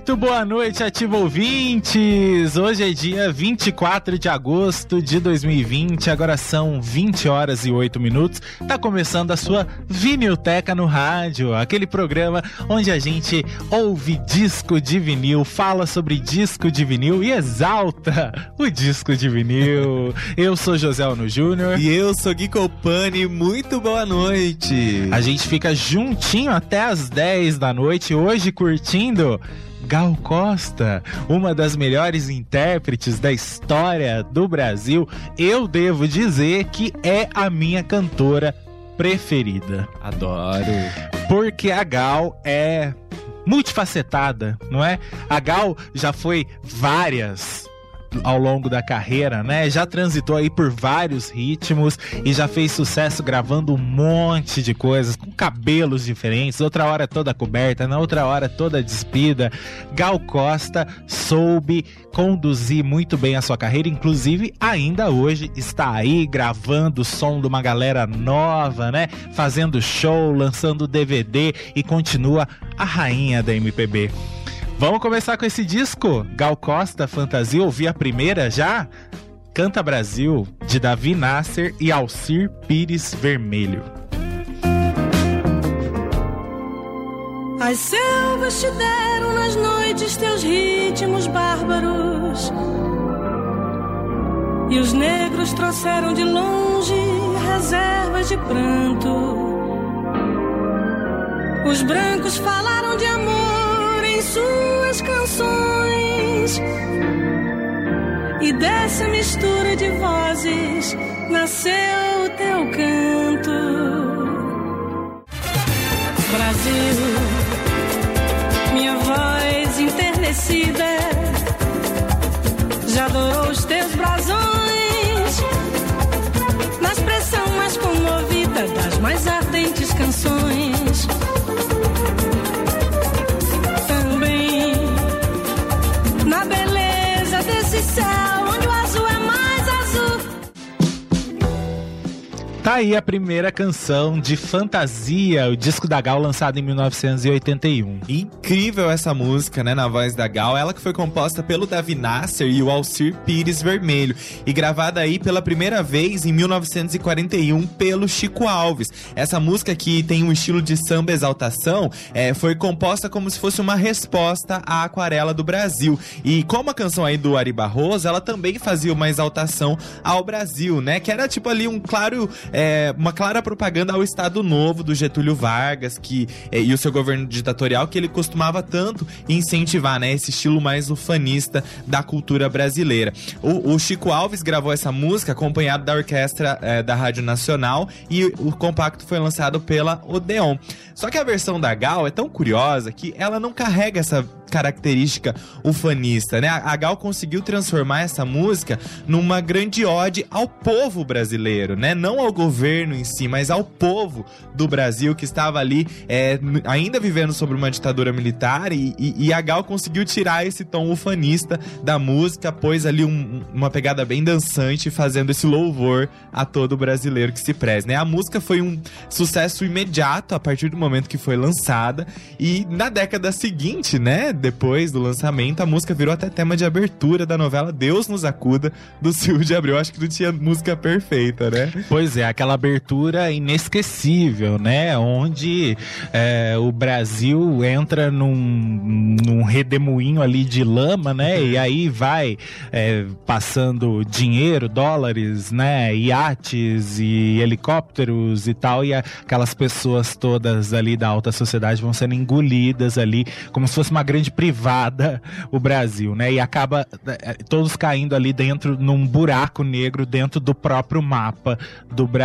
Muito boa noite, ativo ouvintes! Hoje é dia 24 de agosto de 2020, agora são 20 horas e 8 minutos. Tá começando a sua Vinilteca no rádio, aquele programa onde a gente ouve disco de vinil, fala sobre disco de vinil e exalta o disco de vinil. Eu sou José Ono Júnior. E eu sou Gui Copani, muito boa noite! A gente fica juntinho até as 10 da noite, hoje curtindo Gal Costa, uma das melhores intérpretes da história do Brasil, eu devo dizer que é a minha cantora preferida. Adoro. Porque a Gal é multifacetada, não é? A Gal já foi várias ao longo da carreira, né? Já transitou aí por vários ritmos e já fez sucesso gravando um monte de coisas com cabelos diferentes, outra hora toda coberta, na outra hora toda despida. Gal Costa soube conduzir muito bem a sua carreira, inclusive ainda hoje está aí gravando o som de uma galera nova, né? Fazendo show, lançando DVD e continua a rainha da MPB. Vamos começar com esse disco? Gal Costa, Fantasia, ouvi a primeira já? Canta Brasil, de Davi Nasser e Alcir Pires Vermelho. As selvas te deram nas noites teus ritmos bárbaros. E os negros trouxeram de longe reservas de pranto. Os brancos falaram de amor suas canções. E dessa mistura de vozes nasceu o teu canto. Brasil, minha voz enternecida já adorou Tá aí a primeira canção de Fantasia, o disco da Gal lançado em 1981. Incrível essa música, né, na voz da Gal. Ela que foi composta pelo Davi Nasser e o Alcir Pires Vermelho e gravada aí pela primeira vez em 1941 pelo Chico Alves. Essa música que tem um estilo de samba exaltação é, foi composta como se fosse uma resposta à Aquarela do Brasil. E como a canção aí do Ari Barroso, ela também fazia uma exaltação ao Brasil, né? Que era tipo ali um claro é, uma clara propaganda ao Estado Novo do Getúlio Vargas que, é, e o seu governo ditatorial que ele costumava tanto incentivar, né? Esse estilo mais ufanista da cultura brasileira. O, o Chico Alves gravou essa música acompanhado da orquestra é, da Rádio Nacional e o compacto foi lançado pela Odeon. Só que a versão da Gal é tão curiosa que ela não carrega essa característica ufanista, né? A Gal conseguiu transformar essa música numa grande ode ao povo brasileiro, né? Não ao governo em si, mas ao povo do Brasil que estava ali é, ainda vivendo sobre uma ditadura militar e, e, e, a Gal conseguiu tirar esse tom ufanista da música, pôs ali um, uma pegada bem dançante, fazendo esse louvor a todo brasileiro que se preze, né? A música foi um sucesso imediato a partir do momento que foi lançada e na década seguinte, né? depois do lançamento, a música virou até tema de abertura da novela Deus nos acuda, do Silvio de Abreu. Acho que não tinha música perfeita, né? Pois é, aquela abertura inesquecível, né? Onde é, o Brasil entra num, num redemoinho ali de lama, né? E aí vai é, passando dinheiro, dólares, né? Iates e helicópteros e tal. E aquelas pessoas todas ali da alta sociedade vão sendo engolidas ali, como se fosse uma grande privada, o Brasil, né? E acaba é, todos caindo ali dentro, num buraco negro dentro do próprio mapa do Brasil,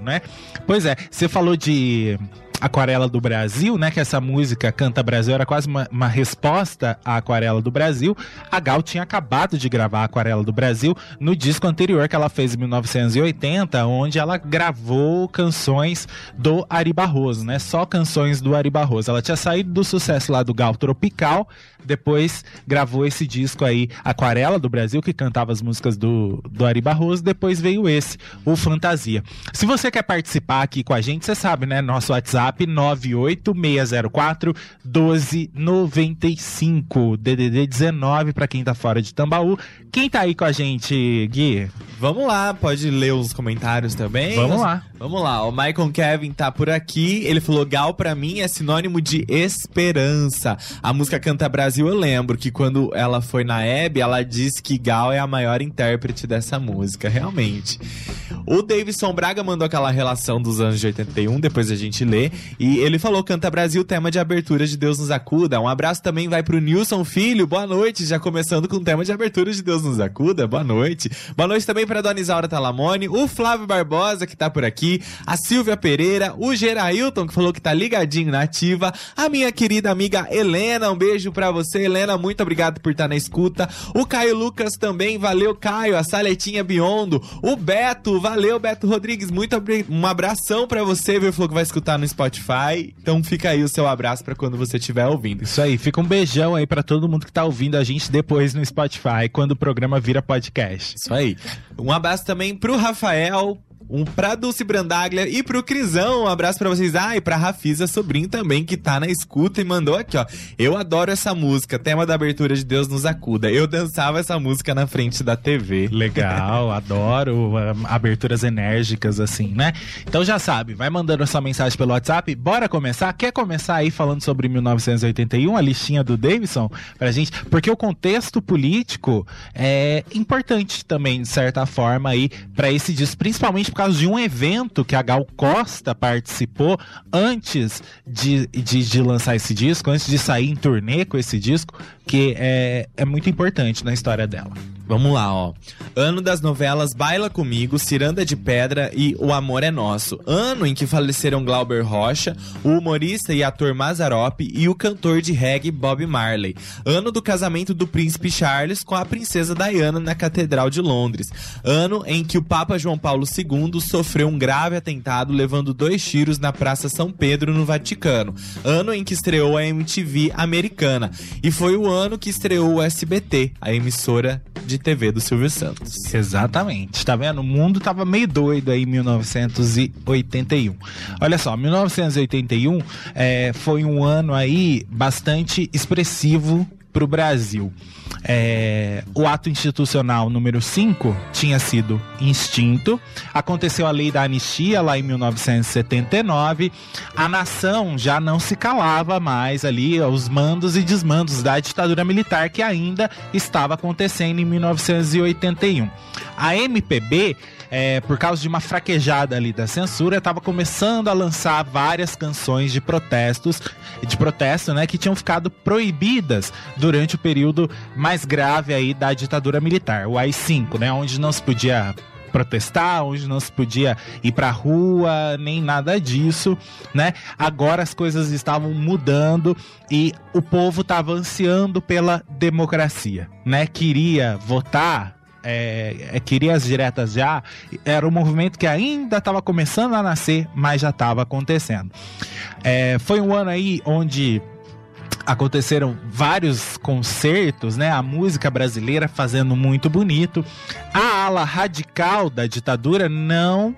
né? Pois é, você falou de Aquarela do Brasil, né? Que essa música Canta Brasil era quase uma, uma, resposta à Aquarela do Brasil. A Gal tinha acabado de gravar a Aquarela do Brasil no disco anterior que ela fez em 1980, onde ela gravou canções do Ari Barroso, né? Só canções do Ari Barroso. Ela tinha saído do sucesso lá do Gal Tropical, depois gravou esse disco aí, Aquarela do Brasil, que cantava as músicas do, do Ari Barroso, depois veio esse, o Fantasia. Se você quer participar aqui com a gente, você sabe, né? Nosso WhatsApp WhatsApp 98604 1295. DDD 19 para quem tá fora de Tambaú. Quem tá aí com a gente, Gui? Vamos lá, pode ler os comentários também. Vamos lá. Vamos lá, o Michael Kevin tá por aqui. Ele falou: Gal para mim é sinônimo de esperança. A música Canta Brasil, eu lembro que quando ela foi na Hebe, ela disse que Gal é a maior intérprete dessa música, realmente. O Davidson Braga mandou aquela relação dos anos de 81, depois a gente lê. E ele falou: Canta Brasil, tema de abertura de Deus nos acuda. Um abraço também vai pro Nilson Filho. Boa noite, já começando com o tema de abertura de Deus nos acuda. Boa noite. Boa noite também pra Dona Isaura Talamone, o Flávio Barbosa, que tá por aqui, a Silvia Pereira, o Gerailton, que falou que tá ligadinho na ativa, a minha querida amiga Helena. Um beijo pra você, Helena. Muito obrigado por estar tá na escuta. O Caio Lucas também, valeu, Caio. A Saletinha Biondo. O Beto, valeu, Beto Rodrigues. Muito um abração pra você, viu? Falou que vai escutar no Spotify. Spotify. Então fica aí o seu abraço para quando você estiver ouvindo. Isso aí, fica um beijão aí para todo mundo que tá ouvindo a gente depois no Spotify, quando o programa vira podcast. Isso aí. Um abraço também pro Rafael, um pra Dulce Brandaglia e pro Crisão. Um abraço pra vocês. Ah, e pra Rafisa Sobrinho também, que tá na escuta e mandou aqui, ó. Eu adoro essa música, tema da abertura de Deus nos acuda. Eu dançava essa música na frente da TV. Legal, adoro aberturas enérgicas assim, né? Então já sabe, vai mandando essa mensagem pelo WhatsApp. Bora começar? Quer começar aí falando sobre 1981, a listinha do Davidson pra gente? Porque o contexto político é importante também, de certa forma, aí, para esse disco, principalmente por causa de um evento que a Gal Costa participou antes de, de, de lançar esse disco, antes de sair em turnê com esse disco, que é, é muito importante na história dela. Vamos lá, ó. Ano das novelas Baila Comigo, Ciranda de Pedra e O Amor é Nosso. Ano em que faleceram Glauber Rocha, o humorista e ator Mazarop e o cantor de reggae Bob Marley. Ano do casamento do príncipe Charles com a princesa Diana na Catedral de Londres. Ano em que o Papa João Paulo II sofreu um grave atentado levando dois tiros na Praça São Pedro no Vaticano. Ano em que estreou a MTV americana. E foi o ano que estreou o SBT, a emissora de TV do Silvio Santos. Exatamente. Tá vendo? O mundo tava meio doido aí em 1981. Olha só, 1981 é, foi um ano aí bastante expressivo para o Brasil. É, o ato institucional número 5 tinha sido extinto. Aconteceu a lei da anistia lá em 1979. A nação já não se calava mais ali aos mandos e desmandos da ditadura militar que ainda estava acontecendo em 1981. A MPB é, por causa de uma fraquejada ali da censura, estava começando a lançar várias canções de protestos, de protesto, né, que tinham ficado proibidas durante o período mais grave aí da ditadura militar, o AI-5, né, onde não se podia protestar, onde não se podia ir pra rua, nem nada disso, né? Agora as coisas estavam mudando e o povo estava ansiando pela democracia, né? Queria votar é, é, queria as diretas já, era um movimento que ainda estava começando a nascer, mas já estava acontecendo. É, foi um ano aí onde aconteceram vários concertos, né? A música brasileira fazendo muito bonito. A ala radical da ditadura não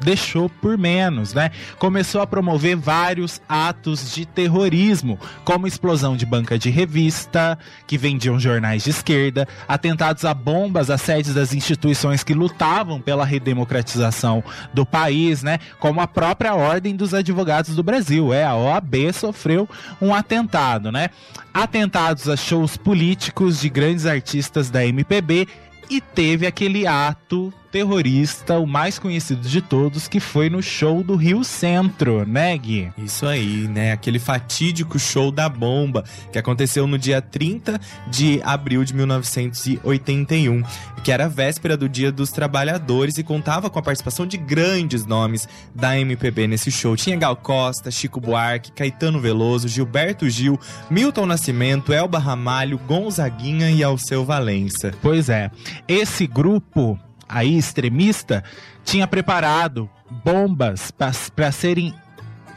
deixou por menos, né? Começou a promover vários atos de terrorismo, como explosão de banca de revista, que vendiam jornais de esquerda, atentados a bombas, a sedes das instituições que lutavam pela redemocratização do país, né? Como a própria Ordem dos Advogados do Brasil, é a OAB sofreu um atentado, né? Atentados a shows políticos de grandes artistas da MPB e teve aquele ato terrorista, o mais conhecido de todos, que foi no show do Rio Centro, né, Gui? Isso aí, né? Aquele fatídico show da bomba que aconteceu no dia 30 de abril de 1981, que era a véspera do Dia dos Trabalhadores e contava com a participação de grandes nomes da MPB nesse show. Tinha Gal Costa, Chico Buarque, Caetano Veloso, Gilberto Gil, Milton Nascimento, Elba Ramalho, Gonzaguinha e Alceu Valença. Pois é. Esse grupo aí extremista tinha preparado bombas para serem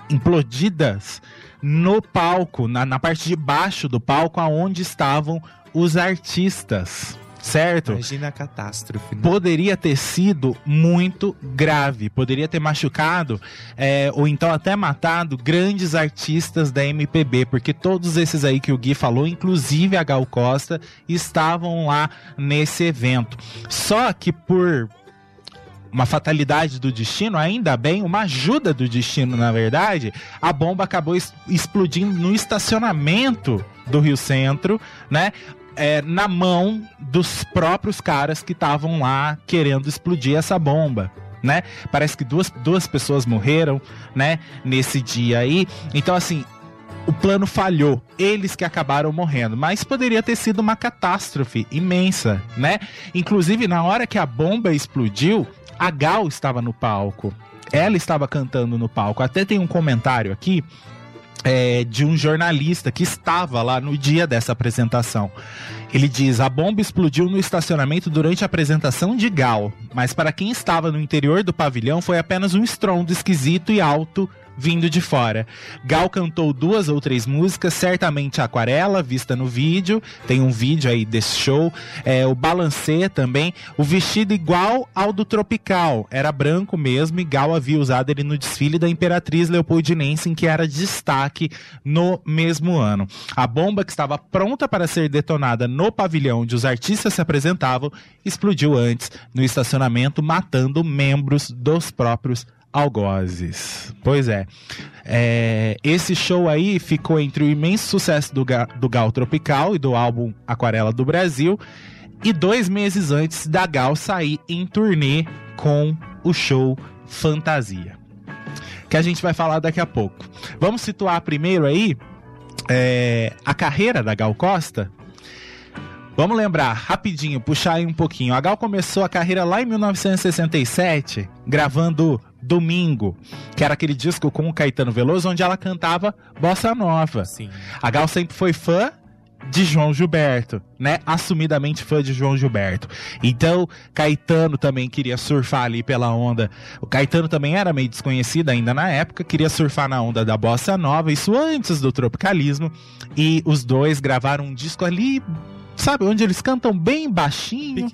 implodidas no palco, na, na parte de baixo do palco, aonde estavam os artistas certo? Imagina a catástrofe. Né? Poderia ter sido muito grave, poderia ter machucado é, ou então até matado grandes artistas da MPB, porque todos esses aí que o Gui falou, inclusive a Gal Costa, estavam lá nesse evento. Só que por uma fatalidade do destino, ainda bem, uma ajuda do destino, na verdade, a bomba acabou explodindo no estacionamento do Rio Centro, né? É, na mão dos próprios caras que estavam lá querendo explodir essa bomba. Né? Parece que duas, duas pessoas morreram, né? Nesse dia aí. Então, assim, o plano falhou. Eles que acabaram morrendo. Mas poderia ter sido uma catástrofe imensa, né? Inclusive, na hora que a bomba explodiu, a Gal estava no palco. Ela estava cantando no palco. Até tem um comentário aqui é, de um jornalista que estava lá no dia dessa apresentação. Ele diz: a bomba explodiu no estacionamento durante a apresentação de Gal, mas para quem estava no interior do pavilhão foi apenas um estrondo esquisito e alto vindo de fora. Gal cantou duas ou três músicas, certamente Aquarela, vista no vídeo, tem um vídeo aí desse show, é, o Balancê também, o vestido igual ao do Tropical, era branco mesmo e Gal havia usado ele no desfile da Imperatriz Leopoldinense, em que era destaque no mesmo ano. A bomba que estava pronta para ser detonada no pavilhão onde os artistas se apresentavam, explodiu antes no estacionamento, matando membros dos próprios algozes. Pois é. é. Esse show aí ficou entre o imenso sucesso do, do Gal Tropical e do álbum Aquarela do Brasil, e dois meses antes da Gal sair em turnê com o show Fantasia. Que a gente vai falar daqui a pouco. Vamos situar primeiro aí é, a carreira da Gal Costa. Vamos lembrar, rapidinho, puxar aí um pouquinho. A Gal começou a carreira lá em 1967, gravando Domingo, que era aquele disco com o Caetano Veloso, onde ela cantava bossa nova. Sim. A Gal sempre foi fã de João Gilberto, né? Assumidamente fã de João Gilberto. Então, Caetano também queria surfar ali pela onda. O Caetano também era meio desconhecido ainda na época, queria surfar na onda da bossa nova, isso antes do tropicalismo. E os dois gravaram um disco ali sabe, onde eles cantam bem baixinho,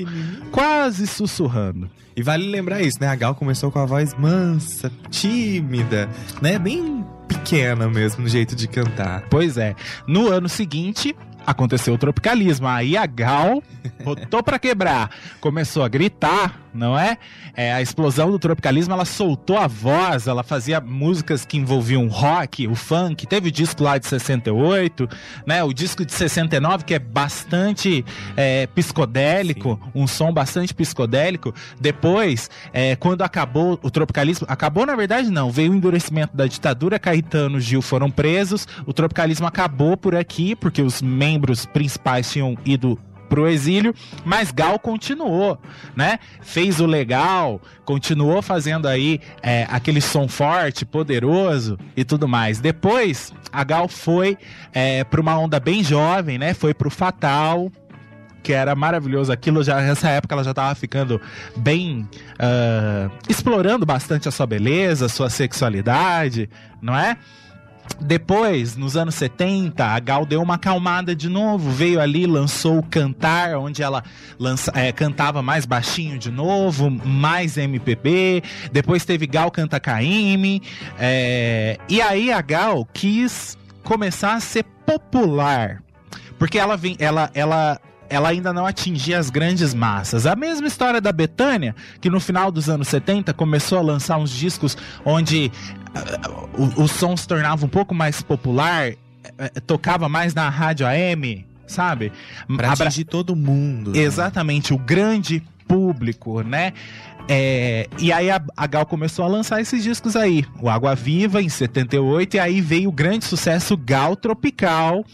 quase sussurrando. E vale lembrar isso, né? A Gal começou com a voz mansa, tímida, né? Bem pequena mesmo no jeito de cantar. Pois é. No ano seguinte, aconteceu o tropicalismo. Aí a Gal botou para quebrar, começou a gritar, não é? é? A explosão do tropicalismo, ela soltou a voz, ela fazia músicas que envolviam rock, o funk. Teve o disco lá de 68, né? O disco de 69 que é bastante é, psicodélico, Sim. um som bastante psicodélico. Depois, é, quando acabou o tropicalismo, acabou na verdade não, veio o endurecimento da ditadura, Caetano, Gil foram presos, o tropicalismo acabou por aqui porque os membros membros principais tinham ido pro exílio, mas Gal continuou, né? Fez o legal, continuou fazendo aí é, aquele som forte, poderoso e tudo mais. Depois, a Gal foi é, para uma onda bem jovem, né? Foi pro Fatal, que era maravilhoso. Aquilo já nessa época ela já estava ficando bem uh, explorando bastante a sua beleza, sua sexualidade, não é? Depois, nos anos 70, a Gal deu uma acalmada de novo, veio ali, lançou o Cantar, onde ela lança, é, cantava mais baixinho de novo, mais MPB. Depois teve Gal Canta Caime. É, e aí a Gal quis começar a ser popular. Porque ela, vem, ela, ela ela ainda não atingia as grandes massas. A mesma história da Betânia, que no final dos anos 70 começou a lançar uns discos onde uh, o, o som se tornava um pouco mais popular, uh, tocava mais na rádio AM, sabe? Pra atingir todo mundo. Né? Exatamente, né? o grande público, né? É, e aí a, a, Gal começou a lançar esses discos aí. O Água Viva, em 78, e aí veio o grande sucesso Gal Tropical,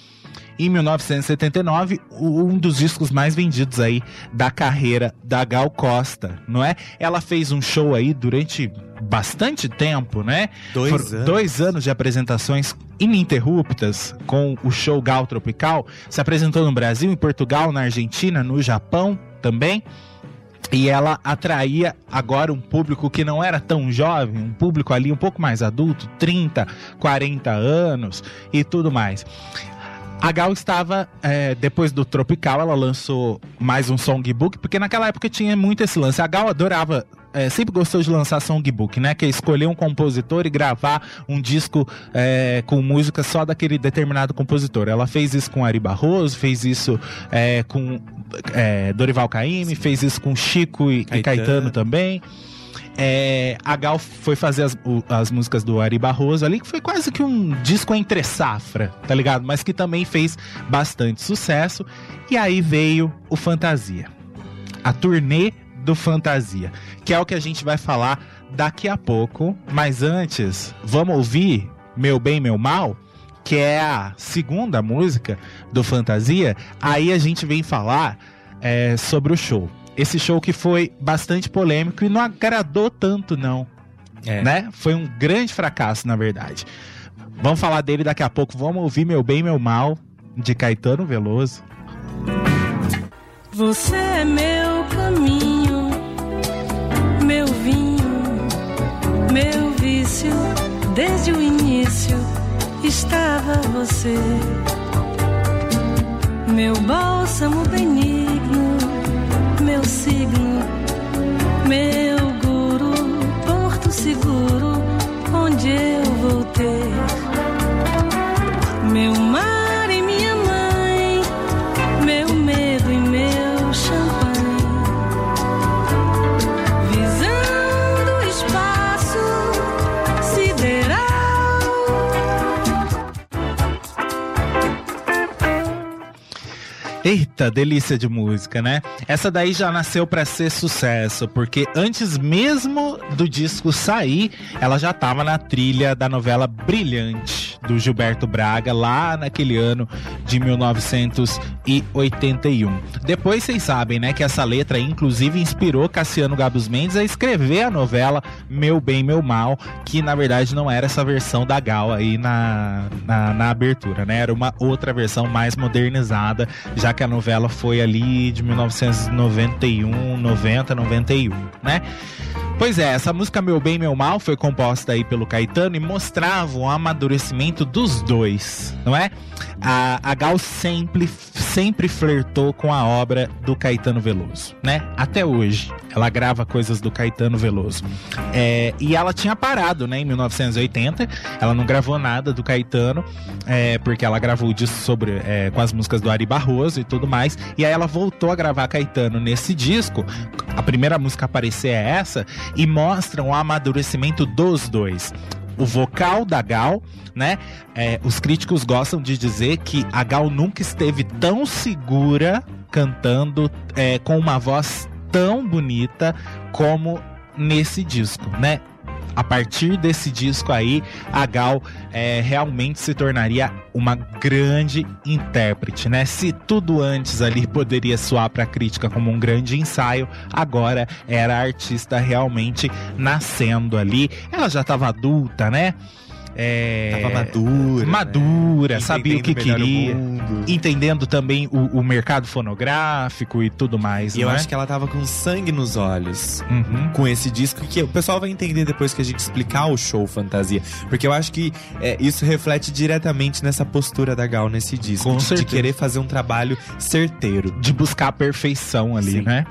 em 1979, um dos discos mais vendidos aí da carreira da Gal Costa, não é? Ela fez um show aí durante bastante tempo, né? Dois anos. Dois anos de apresentações ininterruptas com o show Gal Tropical. Se apresentou no Brasil, em Portugal, na Argentina, no Japão também. E ela atraía agora um público que não era tão jovem, um público ali um pouco mais adulto, 30, 40 anos e tudo mais. A Gal estava, é, depois do Tropical, ela lançou mais um songbook, porque naquela época tinha muito esse lance. A Gal adorava é, sempre gostou de lançar songbook, né? Que é escolher um compositor e gravar um disco é, com música só daquele determinado compositor. Ela fez isso com Ari Barroso, fez isso é, com é, Dorival Caymmi, fez isso com Chico e Caetano, e Caetano também. É, a Gal foi fazer as, o, as músicas do Ari Barroso ali, que foi quase que um disco entre safra, tá ligado? Mas que também fez bastante sucesso. E aí veio o Fantasia. A turnê do Fantasia, que é o que a gente vai falar daqui a pouco. Mas antes, vamos ouvir Meu Bem, Meu Mal? Que é a segunda música do Fantasia. Aí a gente vem falar é, sobre o show esse show que foi bastante polêmico e não agradou tanto, não. É. Né? Foi um grande fracasso, na verdade. Vamos falar dele daqui a pouco. Vamos ouvir Meu Bem, Meu Mal, de Caetano Veloso. Você é meu caminho, meu vinho, meu vício. Desde o início estava você, meu bálsamo benigno meu signo, meu guru, porto seguro, onde eu vou ter meu mar. Eita, delícia de música, né? Essa daí já nasceu para ser sucesso, porque antes mesmo do disco sair, ela já tava na trilha da novela Brilhante do Gilberto Braga lá naquele ano de 1981. Depois vocês sabem, né, que essa letra inclusive inspirou Cassiano Gabos Mendes a escrever a novela Meu Bem, Meu Mal, que na verdade não era essa versão da Gal aí na, na, na abertura, né? Era uma outra versão mais modernizada, já que a novela foi ali de 1991, 90, 91, né? Pois é, essa música Meu Bem, Meu Mal foi composta aí pelo Caetano e mostrava o amadurecimento dos dois, não é? A, a Gal sempre, sempre flertou com a obra do Caetano Veloso, né? Até hoje. Ela grava coisas do Caetano Veloso. É, e ela tinha parado, né, em 1980. Ela não gravou nada do Caetano, é, porque ela gravou o disco sobre, é, com as músicas do Ari Barroso e tudo mais. E aí ela voltou a gravar Caetano nesse disco. A primeira música a aparecer é essa, e mostram o amadurecimento dos dois o vocal da Gal, né? É, os críticos gostam de dizer que a Gal nunca esteve tão segura cantando é, com uma voz tão bonita como nesse disco, né? A partir desse disco aí, a Gal é, realmente se tornaria uma grande intérprete, né? Se tudo antes ali poderia soar para a crítica como um grande ensaio, agora era a artista realmente nascendo ali. Ela já estava adulta, né? É, Tava madura. madura, né? sabia o que queria. o. Entendendo também o, o mercado fonográfico e tudo mais. E eu é? acho que ela tava com sangue nos olhos. Uhum. Com esse disco, que o pessoal vai entender depois que a gente explicar o show Fantasia. Porque eu acho que é, isso reflete diretamente nessa postura da Gal nesse disco. Com de, de querer fazer um trabalho certeiro. de buscar a perfeição ali, Sim. né?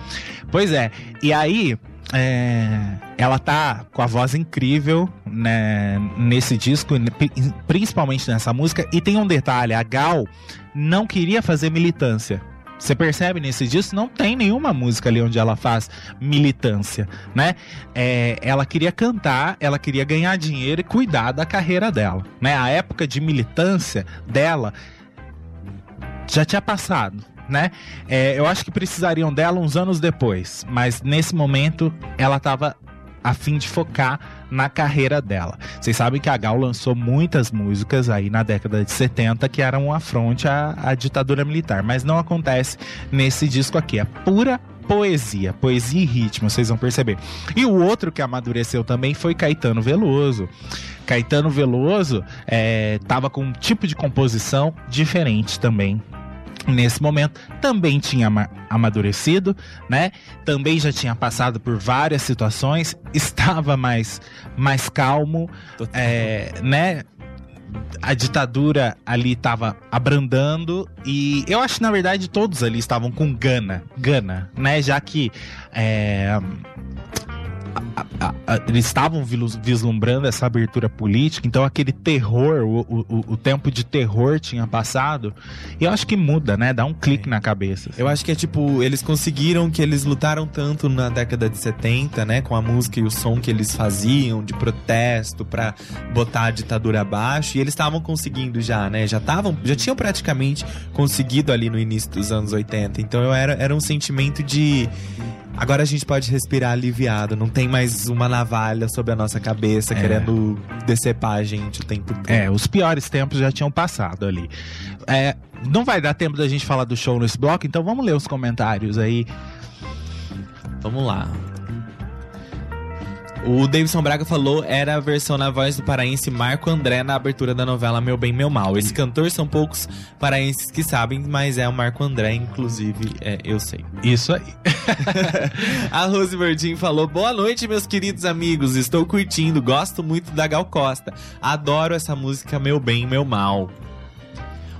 Pois é. E aí, é, ela tá com a voz incrível né, nesse disco, pri- principalmente nessa música. E tem um detalhe: a Gal não queria fazer militância. Você percebe nesse disco? Não tem nenhuma música ali onde ela faz militância, né? É, ela queria cantar, ela queria ganhar dinheiro e cuidar da carreira dela, né? A época de militância dela já tinha passado, né? É, eu acho que precisariam dela uns anos depois, mas nesse momento ela tava a fim de focar na carreira dela. Vocês sabem que a Gal lançou muitas músicas aí na década de 70 que eram um afronte à, à ditadura militar, mas não acontece nesse disco aqui. É pura poesia, poesia e ritmo, vocês vão perceber. E o outro que amadureceu também foi Caetano Veloso. Caetano Veloso é, tava com um tipo de composição diferente também nesse momento também tinha ama- amadurecido, né? Também já tinha passado por várias situações, estava mais mais calmo, é, né? A ditadura ali estava abrandando e eu acho que na verdade todos ali estavam com gana, gana, né? Já que é, a- a- eles estavam vislumbrando essa abertura política, então aquele terror, o, o- o- tempo de terror tinha passado, e eu acho que muda, né? Dá um clique na cabeça. assim. Eu acho que é tipo, eles conseguiram que eles lutaram tanto na década de 70, né? Com a música e o som que eles faziam de protesto pra botar a ditadura abaixo. E eles estavam conseguindo já, né? Já estavam, já tinham praticamente conseguido ali no início dos anos 80. Então eu era, era um sentimento de. Agora a gente pode respirar aliviado. Não tem mais uma navalha sobre a nossa cabeça É. querendo decepar a gente o tempo todo. É, os piores tempos já tinham passado ali. É, não vai dar tempo da gente falar do show nesse bloco, então vamos ler os comentários aí. Vamos lá. O Davidson Braga falou era a versão na voz do paraense Marco André na abertura da novela Meu Bem, Meu Mal. Esse cantor são poucos paraenses que sabem, mas é o Marco André, inclusive, é, eu sei. Isso aí. A Rose Verdin falou: Boa noite, meus queridos amigos. Estou curtindo, gosto muito da Gal Costa. Adoro essa música Meu Bem, Meu Mal.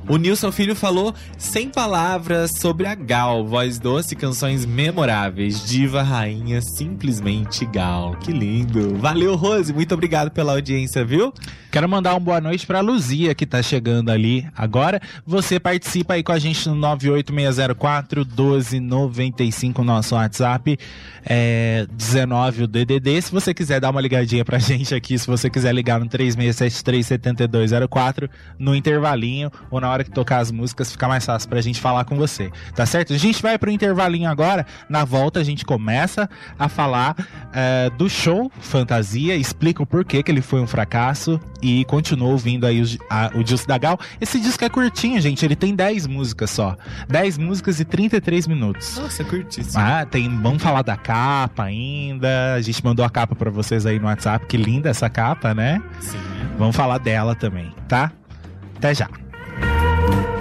O Nilson Filho falou sem palavras sobre a Gal, voz doce, canções memoráveis, diva, rainha, simplesmente Gal. Que lindo. Valeu, Rose, muito obrigado pela audiência, viu? Quero mandar uma boa noite pra Luzia, que tá chegando ali agora. Você participa aí com a gente no 98604-1295, nosso WhatsApp, é 19 o DDD. Se você quiser dar uma ligadinha pra gente aqui, se você quiser ligar no 3673-7204, no intervalinho ou na hora que tocar as músicas, fica mais fácil pra gente falar com você, tá certo? A gente vai pro intervalinho agora. Na volta, a gente começa a falar é, do show Fantasia, explica o porquê que ele foi um fracasso e continua ouvindo aí o, a- o disco da Gal. Esse disco é curtinho, gente, ele tem 10 músicas só. 10 músicas e 33 minutos. Nossa, curtíssimo. Ah, tem, vamos falar da capa ainda. A gente mandou a capa pra vocês aí no WhatsApp, que linda essa capa, né? Sim. Vamos falar dela também, tá? Até já. thank you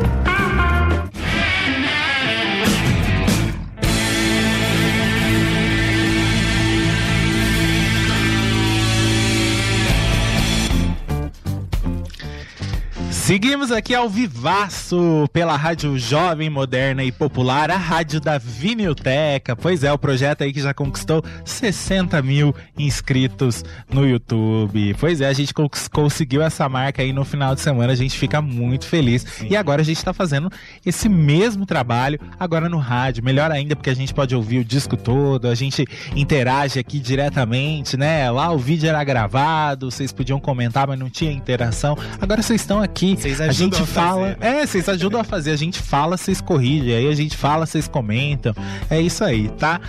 Seguimos aqui ao vivaço pela Rádio Jovem, Moderna e Popular, a Rádio da Vinilteca. Pois é, o projeto aí que já conquistou 60 mil inscritos no YouTube. Pois é, a gente cons- conseguiu essa marca aí no final de semana, a gente fica muito feliz. E agora a gente tá fazendo esse mesmo trabalho agora no rádio. Melhor ainda, porque a gente pode ouvir o disco todo, a gente interage aqui diretamente, né? Lá o vídeo era gravado, vocês podiam comentar, mas não tinha interação. Agora vocês estão aqui, Vocês a gente a fala. fazer, né? É, vocês ajudam a fazer. A gente fala, vocês corrigem. Aí a gente fala, vocês comentam. É isso aí, tá?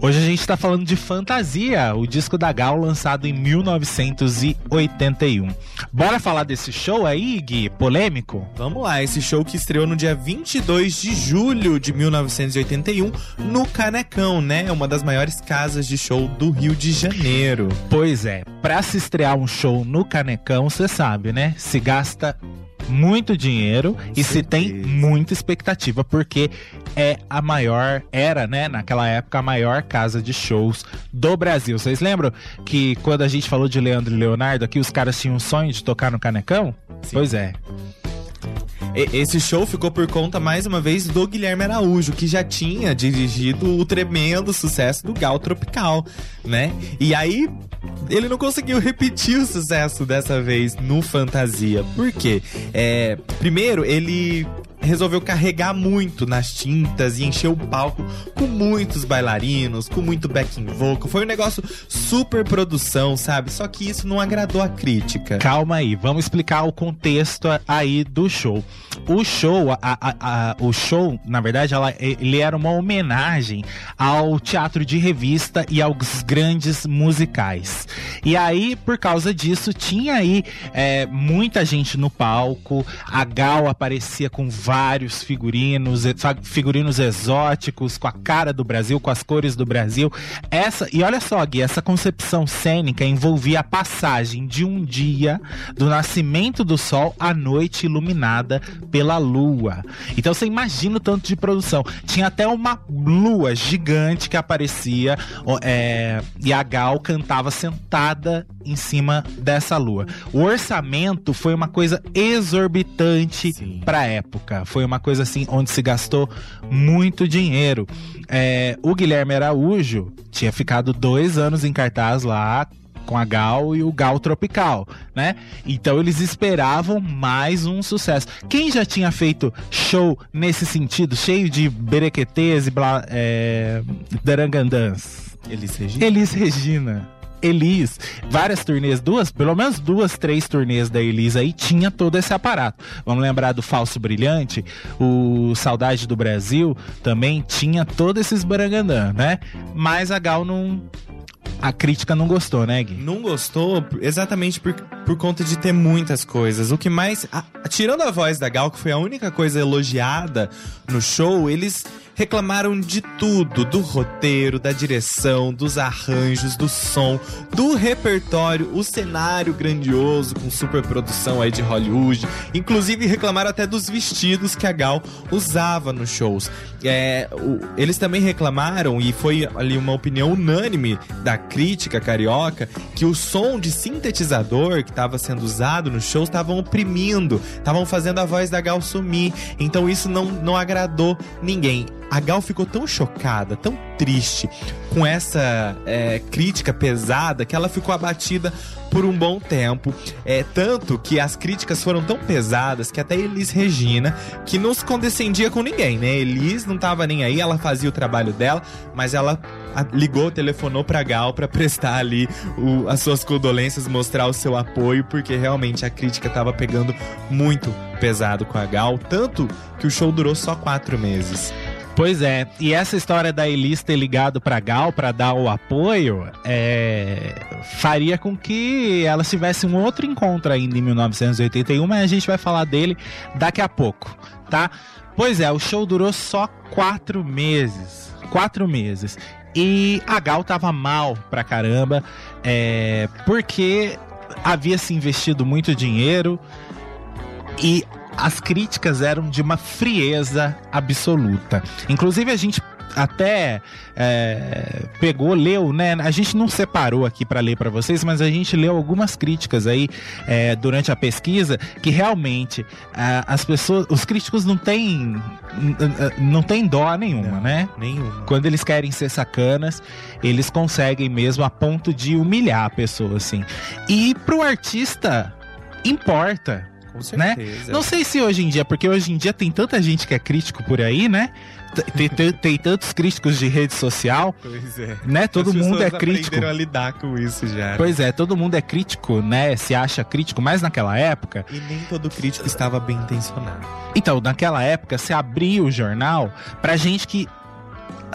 Hoje a gente tá falando de Fantasia, o disco da Gal lançado em 1981. Bora falar desse show aí, Gui? Polêmico? Vamos lá, esse show que estreou no dia 22 de julho de 1981 no Canecão, né? Uma das maiores casas de show do Rio de Janeiro. Pois é, pra se estrear um show no Canecão, você sabe, né? Se gasta muito dinheiro e se tem muita expectativa, porque é a maior, era, né, naquela época, a maior casa de shows do Brasil. Vocês lembram que quando a gente falou de Leandro e Leonardo aqui, os caras tinham um sonho de tocar no Canecão? Sim. Pois é. Esse show ficou por conta, mais uma vez, do Guilherme Araújo, que já tinha dirigido o tremendo sucesso do Gal Tropical, né? E aí, ele não conseguiu repetir o sucesso dessa vez no Fantasia. Por quê? É, primeiro, ele resolveu carregar muito nas tintas e encher o palco com muitos bailarinos, com muito backing vocal. Foi um negócio super produção, sabe? Só que isso não agradou a crítica. Calma aí, vamos explicar o contexto aí do show. O show, a- a- a- o show, na verdade, ela- ele era uma homenagem ao teatro de revista e aos grandes musicais. E aí, por causa disso, tinha aí é, muita gente no palco. A Gal aparecia com vários figurinos, figurinos exóticos, com a cara do Brasil, com as cores do Brasil. Essa e olha só, Gui, essa concepção cênica envolvia a passagem de um dia do nascimento do sol à noite iluminada pela lua. Então você imagina o tanto de produção. Tinha até uma lua gigante que aparecia é, e a Gal cantava sentada em cima dessa lua. O orçamento foi uma coisa exorbitante pra época. Foi uma coisa assim onde se gastou muito dinheiro. É, o Guilherme Araújo tinha ficado dois anos em cartaz lá com a Gal e o Gal Tropical, né? Então eles esperavam mais um sucesso. Quem já tinha feito show nesse sentido, cheio de berequetês e blá, é, darangandãs? Eles Regina? Elis Regina. Elis, várias turnês, duas, pelo menos duas, três turnês da Elis aí, tinha todo esse aparato. Vamos lembrar do Falso Brilhante, o Saudade do Brasil também tinha todos esses barangandã, né? Mas a Gal não. A crítica não gostou, né, Gui? Não gostou exatamente por, por conta de ter muitas coisas. O que mais. a- tirando a voz da Gal, que foi a única coisa elogiada no show, eles reclamaram de tudo: do roteiro, da direção, dos arranjos, do som, do repertório, o cenário grandioso com superprodução aí de Hollywood. Inclusive reclamaram até dos vestidos que a Gal usava nos shows. É, o- eles também reclamaram, e foi ali uma opinião unânime da crítica carioca, que o som de sintetizador que estava sendo usado nos shows estavam oprimindo, estavam fazendo a voz da Gal sumir. Então isso não, não agradou ninguém. A Gal ficou tão chocada, tão triste com essa é, crítica pesada que ela ficou abatida por um bom tempo. É, tanto que as críticas foram tão pesadas que até Elis Regina, que não se condescendia com ninguém, né? Elis não tava nem aí, ela fazia o trabalho dela, mas ela ligou, telefonou pra Gal pra prestar ali o- as suas condolências, mostrar o seu apoio, porque realmente a crítica tava pegando muito pesado com a Gal, tanto que o show durou só quatro meses. Pois é, e essa história da Elis ter ligado pra Gal pra dar o apoio é, faria com que ela tivesse um outro encontro ainda em 1981, mas a gente vai falar dele daqui a pouco, tá? Pois é, o show durou só quatro meses. Quatro meses. E a Gal tava mal pra caramba, é, porque havia se investido muito dinheiro e as críticas eram de uma frieza absoluta. Inclusive, a gente até é, pegou, leu, né? A gente não separou aqui para ler para vocês, mas a gente leu algumas críticas aí é, durante a pesquisa que realmente ah, as pessoas, os críticos não têm não tem dó nenhuma, Não. né? Nenhuma. Quando eles querem ser sacanas, eles conseguem mesmo a ponto de humilhar a pessoa, assim. E pro artista importa. Com né? certeza. Não sei se hoje em dia, porque hoje em dia tem tanta gente que é crítico por aí, né? Tem, tem- tem tantos críticos de rede social, Pois é. né? Todo As mundo é crítico. a lidar com isso já. Pois é, todo mundo é crítico, né? Se acha crítico, mas naquela época. E nem todo crítico estava bem intencionado. Então, naquela época, se abria o jornal pra gente que,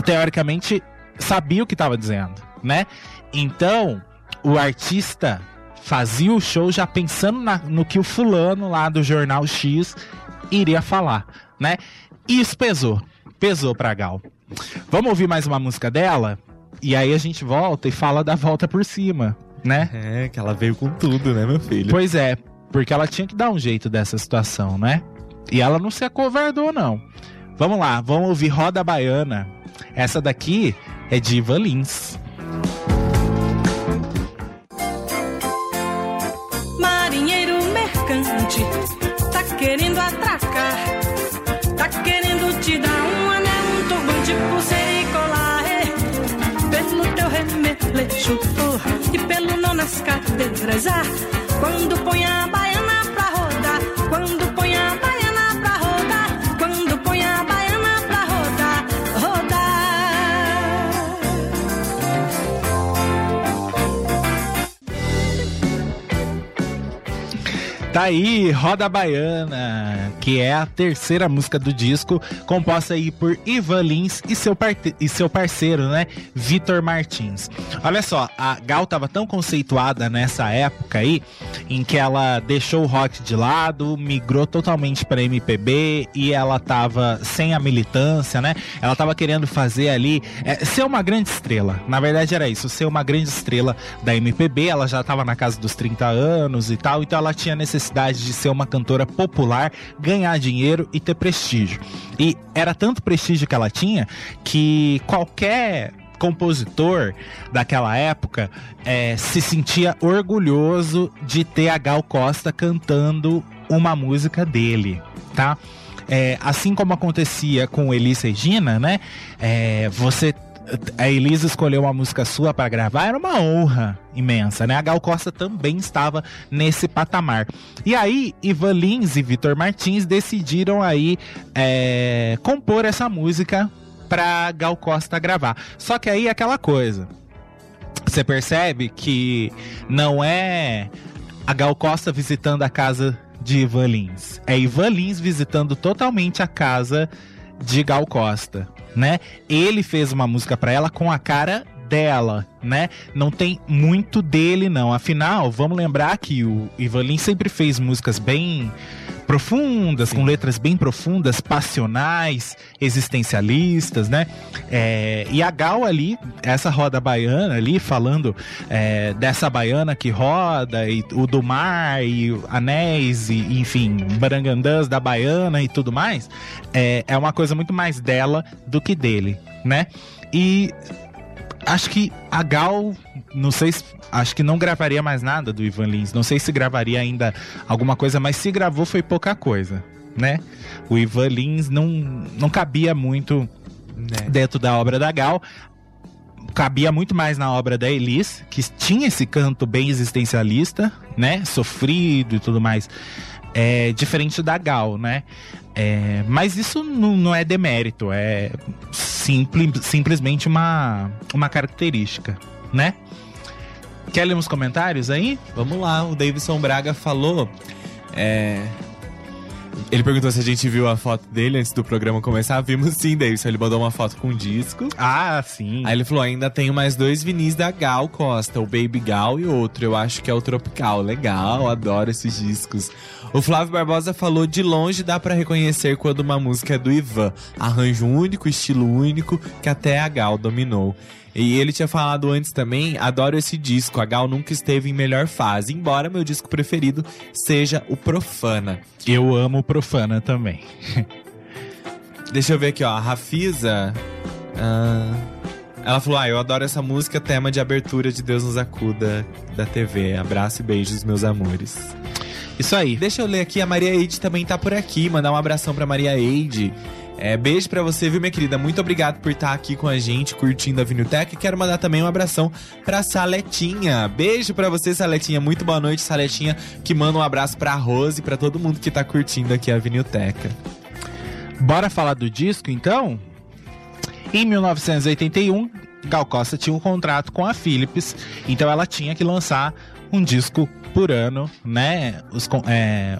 teoricamente, sabia o que estava dizendo, né? Então, o artista fazia o show já pensando na, no que o fulano lá do jornal X iria falar, né? Isso pesou, pesou pra Gal. Vamos ouvir mais uma música dela? E aí a gente volta e fala da volta por cima, né? É, que ela veio com tudo, né, meu filho? Pois é, porque ela tinha que dar um jeito dessa situação, né? E ela não se acovardou, não. Vamos lá, vamos ouvir Roda Baiana. Essa daqui é de Ivan Lins. Tá querendo atracar. Tá querendo te dar um anel, um turbante, pulseira e colar. eh. Pelo teu remeleixo, e pelo nó nas cadeiras. Ah, quando põe a baiana Tá aí, Roda Baiana, que é a terceira música do disco, composta aí por Ivan Lins e seu, e seu parceiro, né, Vitor Martins. Olha só, a Gal tava tão conceituada nessa época aí, em que ela deixou o rock de lado, migrou totalmente para MPB e ela tava sem a militância, né? Ela tava querendo fazer ali, é, ser uma grande estrela. Na verdade era isso, ser uma grande estrela da MPB. Ela já tava na casa dos 30 anos e tal, então ela tinha necessidade de ser uma cantora popular, ganhar dinheiro e ter prestígio. E era tanto prestígio que ela tinha que qualquer compositor daquela época é, se sentia orgulhoso de ter a Gal Costa cantando uma música dele, tá? É, assim como acontecia com Elis Regina, né? É, você a Elisa escolheu uma música sua para gravar, era uma honra imensa, né? A Gal Costa também estava nesse patamar. E aí, Ivan Lins e Vitor Martins decidiram aí é, compor essa música pra Gal Costa gravar. Só que aí é aquela coisa. Você percebe que não é a Gal Costa visitando a casa de Ivan Lins. É Ivan Lins visitando totalmente a casa de Gal Costa, né? Ele fez uma música pra ela com a cara dela, né? Não tem muito dele não. Afinal, vamos lembrar que o Ivan Lins sempre fez músicas bem profundas, com letras bem profundas, passionais, existencialistas, né? É, e a Gal ali, essa roda baiana ali, falando é, dessa baiana que roda, e o do mar, e anéis, e enfim, barangandãs da baiana e tudo mais, é, é uma coisa muito mais dela do que dele, né? E acho que a Gal, não sei se. Acho que não gravaria mais nada do Ivan Lins. Não sei se gravaria ainda alguma coisa, mas se gravou foi pouca coisa, né? O Ivan Lins não, não cabia muito Né? dentro da obra da Gal. Cabia muito mais na obra da Elis, que tinha esse canto bem existencialista, né? Sofrido e tudo mais. É diferente da Gal, né? É, mas isso não, não é demérito, é simpli, simplesmente uma, uma característica, né? Quer ler uns comentários aí? Vamos lá, o Davidson Braga falou. é, Ele perguntou se a gente viu a foto dele antes do programa começar. Vimos sim, Davidson. Ele mandou uma foto com um disco. Ah, sim. Aí ele falou: ainda tenho mais dois vinis da Gal Costa, o Baby Gal e outro. Eu acho que é o Tropical. Legal, adoro esses discos. O Flávio Barbosa falou: de longe dá pra reconhecer quando uma música é do Ivan. Arranjo único, estilo único, que até a Gal dominou. E ele tinha falado antes também, adoro esse disco, a Gal nunca esteve em melhor fase, embora meu disco preferido seja o Profana. Eu amo Profana também. Deixa eu ver aqui, ó. A Rafisa. ah, ela falou: Ah, eu adoro essa música, tema de abertura de Deus nos acuda da TV. Abraço e beijos, meus amores. Isso aí. Deixa eu ler aqui, a Maria Eide também tá por aqui. Mandar um abração pra Maria Eide. É, beijo pra você, viu, minha querida? Muito obrigado por estar aqui com a gente, curtindo a Vinilteca. Quero mandar também um abração pra Saletinha. Beijo pra você, Saletinha. Muito boa noite, Saletinha. Que manda um abraço pra Rose e pra todo mundo que tá curtindo aqui a Vinilteca. Bora falar do disco então? Em 1981, Gal Costa tinha um contrato com a Philips, então ela tinha que lançar um disco por ano, né? Os, é,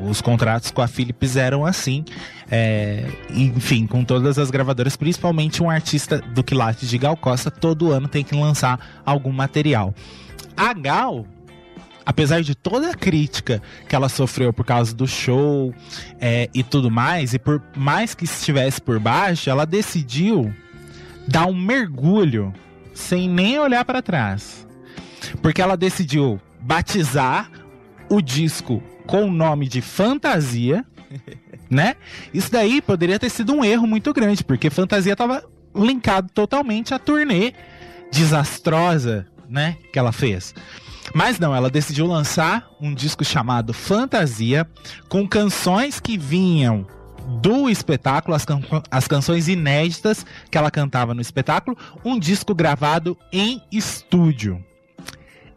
Os contratos com a Philips eram assim. É, enfim, com todas as gravadoras, principalmente um artista do quilate de Gal Costa, todo ano tem que lançar algum material. A Gal, apesar de toda a crítica que ela sofreu por causa do show é, e tudo mais, e por mais que estivesse por baixo, ela decidiu dar um mergulho sem nem olhar para trás. Porque ela decidiu batizar o disco com o nome de Fantasia, né? Isso daí poderia ter sido um erro muito grande, porque Fantasia estava linkado totalmente à turnê desastrosa, né, que ela fez. Mas não, ela decidiu lançar um disco chamado Fantasia, com canções que vinham do espetáculo, as, can as canções inéditas que ela cantava no espetáculo, um disco gravado em estúdio.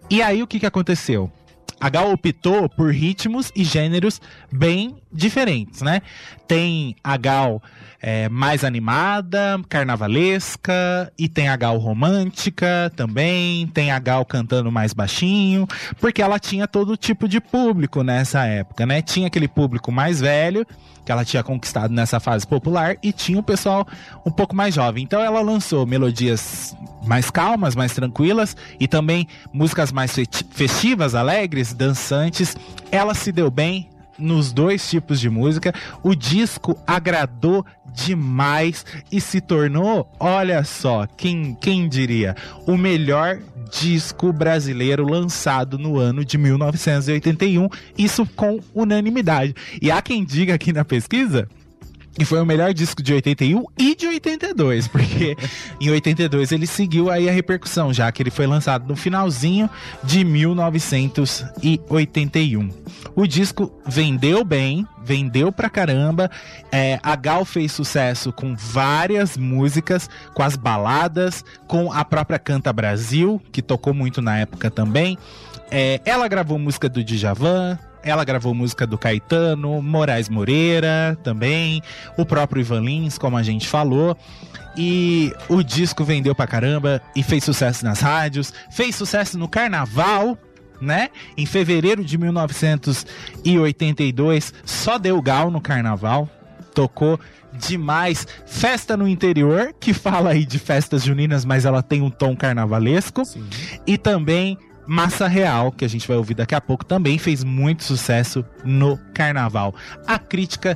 E aí o que, que aconteceu? A Gal optou por ritmos e gêneros bem diferentes, né? Tem a Gal é, mais animada, carnavalesca, e tem a Gal romântica também, tem a Gal cantando mais baixinho, porque ela tinha todo tipo de público nessa época, né? Tinha aquele público mais velho, que ela tinha conquistado nessa fase popular, e tinha o pessoal um pouco mais jovem. Então ela lançou melodias mais calmas, mais tranquilas e também músicas mais festivas, alegres, dançantes. Ela se deu bem nos dois tipos de música. O disco agradou demais e se tornou, olha só, quem, quem diria, o melhor disco brasileiro lançado no ano de 1981, isso com unanimidade. E há quem diga aqui na pesquisa e foi o melhor disco de 81 e de 82, porque em 82 ele seguiu aí a repercussão, já que ele foi lançado no finalzinho de 1981. O disco vendeu bem, vendeu pra caramba. É, a Gal fez sucesso com várias músicas, com as baladas, com a própria Canta Brasil, que tocou muito na época também. É, ela gravou música do Djavan, ela gravou música do Caetano, Moraes Moreira também, o próprio Ivan Lins, como a gente falou. E o disco vendeu pra caramba e fez sucesso nas rádios, fez sucesso no carnaval, né? Em fevereiro de 1982, só deu gal no carnaval, tocou demais. Festa no interior, que fala aí de festas juninas, mas ela tem um tom carnavalesco. Sim. E também Massa Real, que a gente vai ouvir daqui a pouco, também fez muito sucesso no carnaval. A crítica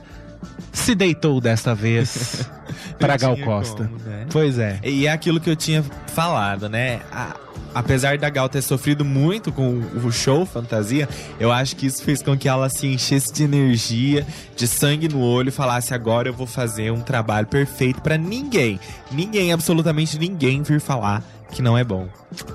se deitou desta vez para Gal Costa. Como, né? Pois é. E é aquilo que eu tinha falado, né? A, apesar da Gal ter sofrido muito com o show Fantasia, eu acho que isso fez com que ela se enchesse de energia, de sangue no olho e falasse: agora eu vou fazer um trabalho perfeito para ninguém, ninguém, absolutamente ninguém vir falar que não é bom.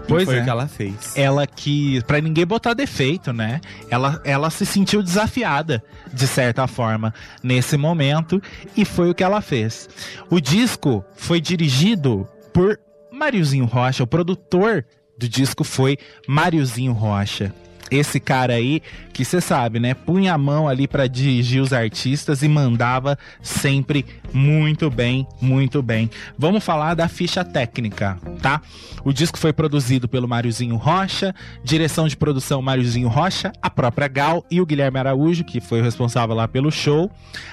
Pois foi é. o que ela fez. Ela que, para ninguém botar defeito, né? Ela, ela se sentiu desafiada, de certa forma, nesse momento, e foi o que ela fez. O disco foi dirigido por Mariozinho Rocha, o produtor do disco foi Mariozinho Rocha esse cara aí que você sabe, né? Punha a mão ali para dirigir os artistas e mandava sempre muito bem, muito bem. Vamos falar da ficha técnica, tá? O disco foi produzido pelo Máriozinho Rocha, direção de produção Máriozinho Rocha, a própria Gal e o Guilherme Araújo, que foi o responsável lá pelo show.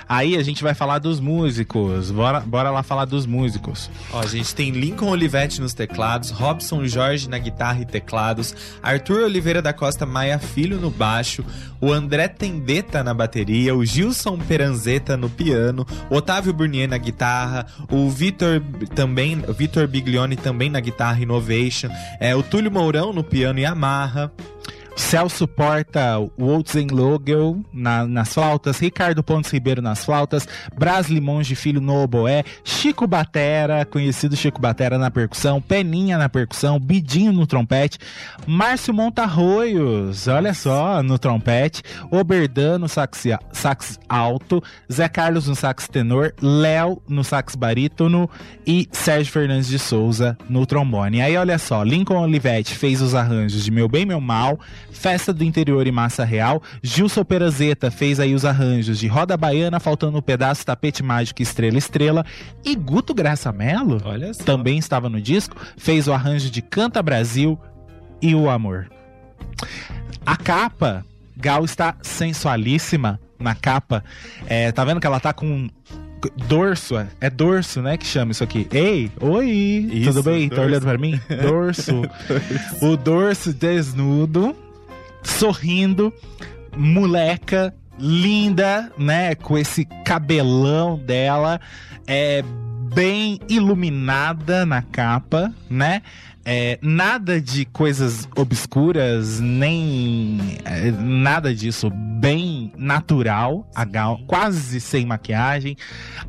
Aí a gente vai falar dos músicos. Bora, bora lá falar dos músicos. Ó, a gente tem Lincoln Olivetti nos teclados, Robson Jorge na guitarra e teclados, Arthur Oliveira da Costa mais Maia Filho no baixo, o André Tendeta na bateria, o Gilson Peranzeta no piano, o Otávio Burnier na guitarra, o Vitor também, Vitor Biglione também na guitarra Innovation, é, o Túlio Mourão no piano e amarra. Celso Porta, Woltzen Logel na, nas flautas, Ricardo Pontes Ribeiro nas flautas, Bras Limonge Filho no oboé, Chico Batera, conhecido Chico Batera na percussão, Peninha na percussão, Bidinho no trompete, Márcio Montarroios, olha só, no trompete, Oberdan no sax, sax alto, Zé Carlos no sax tenor, Léo no sax barítono e Sérgio Fernandes de Souza no trombone. Aí olha só, Lincoln Olivetti fez os arranjos de Meu Bem Meu Mal, Festa do Interior e Massa Real. Gilson Perazeta fez aí os arranjos de Roda Baiana, faltando um pedaço, Tapete Mágico Estrela Estrela. E Guto Graça Mello também estava no disco, fez o arranjo de Canta Brasil e O Amor. A capa, Gal está sensualíssima, na capa. É, tá vendo que ela tá com dorso, é dorso, né, que chama isso aqui. Ei, oi, Isso, tudo bem? Tá dorso. olhando pra mim? Dorso. o dorso desnudo, sorrindo, moleca, linda, né, com esse cabelão dela, é bem iluminada na capa, né? É, nada de coisas obscuras, nem é, nada disso. Bem natural, a Gal, quase sem maquiagem.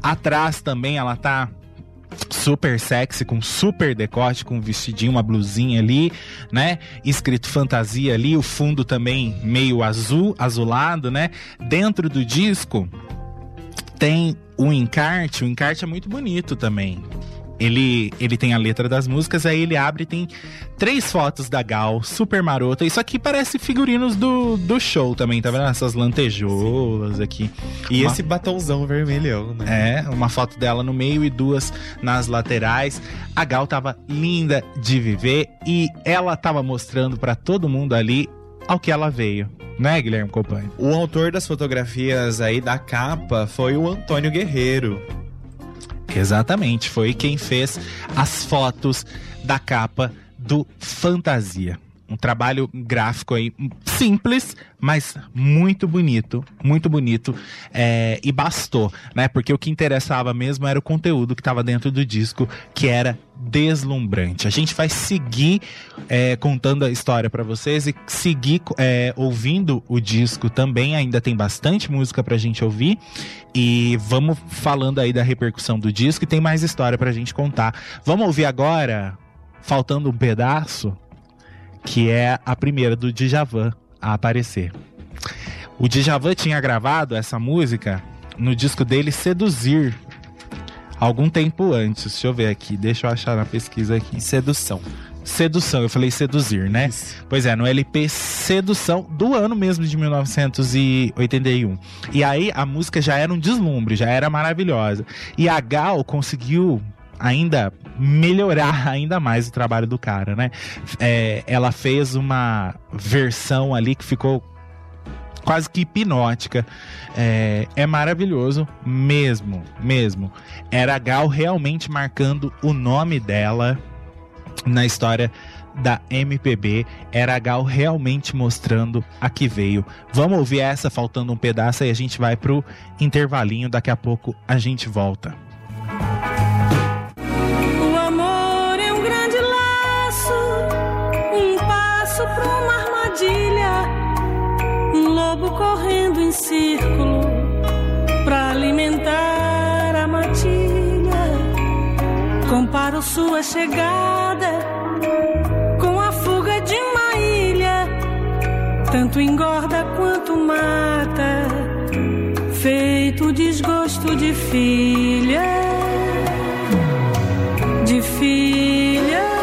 Atrás também ela tá super sexy, com super decote, com um vestidinho, uma blusinha ali, né? Escrito fantasia ali, o fundo também meio azul, azulado, né? Dentro do disco tem o encarte, o encarte é muito bonito também. Ele, ele tem a letra das músicas, aí ele abre e tem três fotos da Gal, super marota. Isso aqui parece figurinos do, do show também, tá vendo? Essas lantejoulas aqui. E Uma- esse batomzão vermelhão, né? É, uma foto dela no meio e duas nas laterais. A Gal tava linda de viver e ela tava mostrando pra todo mundo ali ao que ela veio. Né, Guilherme Companho? O autor das fotografias aí da capa foi o Antônio Guerreiro. Exatamente, foi quem fez as fotos da capa do Fantasia. Um trabalho gráfico aí simples, mas muito bonito, muito bonito. é, e bastou, né? Porque o que interessava mesmo era o conteúdo que estava dentro do disco, que era deslumbrante. A gente vai seguir é, contando a história para vocês e seguir é, ouvindo o disco também. Ainda tem bastante música pra gente ouvir. E vamos falando aí da repercussão do disco e tem mais história pra gente contar. Vamos ouvir agora, faltando um pedaço, que é a primeira do Djavan a aparecer. O Djavan tinha gravado essa música no disco dele Seduzir, algum tempo antes. Deixa eu ver aqui, deixa eu achar na pesquisa aqui. Sedução. Sedução, eu falei seduzir, né? Pois é, no LP Sedução do ano mesmo de 1981. E aí a música já era um deslumbre, já era maravilhosa. E a Gal conseguiu ainda melhorar ainda mais o trabalho do cara, né? É, ela fez uma versão ali que ficou quase que hipnótica. É, é maravilhoso mesmo, mesmo. Era Gal realmente marcando o nome dela na história da MPB. Era Gal realmente mostrando a que veio. Vamos ouvir essa faltando um pedaço e a gente vai pro intervalinho. Daqui a pouco a gente volta. O círculo para alimentar a matilha. Comparo sua chegada com a fuga de uma ilha, tanto engorda quanto mata, feito desgosto de filha de filha.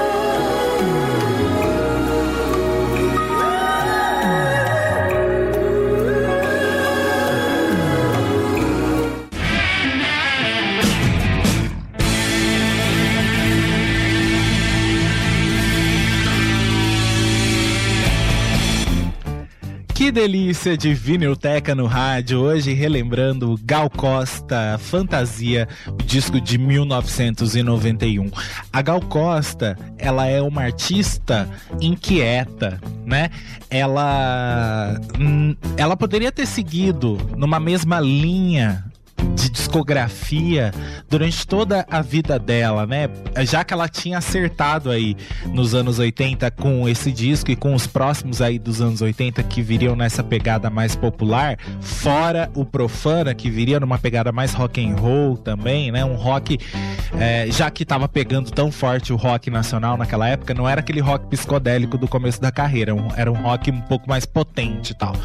Delícia de vinilteca no rádio, hoje relembrando Gal Costa, Fantasia, o disco de 1991. A Gal Costa, ela é uma artista inquieta, né? Ela hum, ela poderia ter seguido numa mesma linha de discografia durante toda a vida dela, né? Já que ela tinha acertado aí nos anos 80 com esse disco e com os próximos aí dos anos 80 que viriam nessa pegada mais popular, fora o Profana que viria numa pegada mais rock and roll também, né? Um rock é, já que tava pegando tão forte o rock nacional naquela época, não era aquele rock psicodélico do começo da carreira, era um rock um pouco mais potente e tal,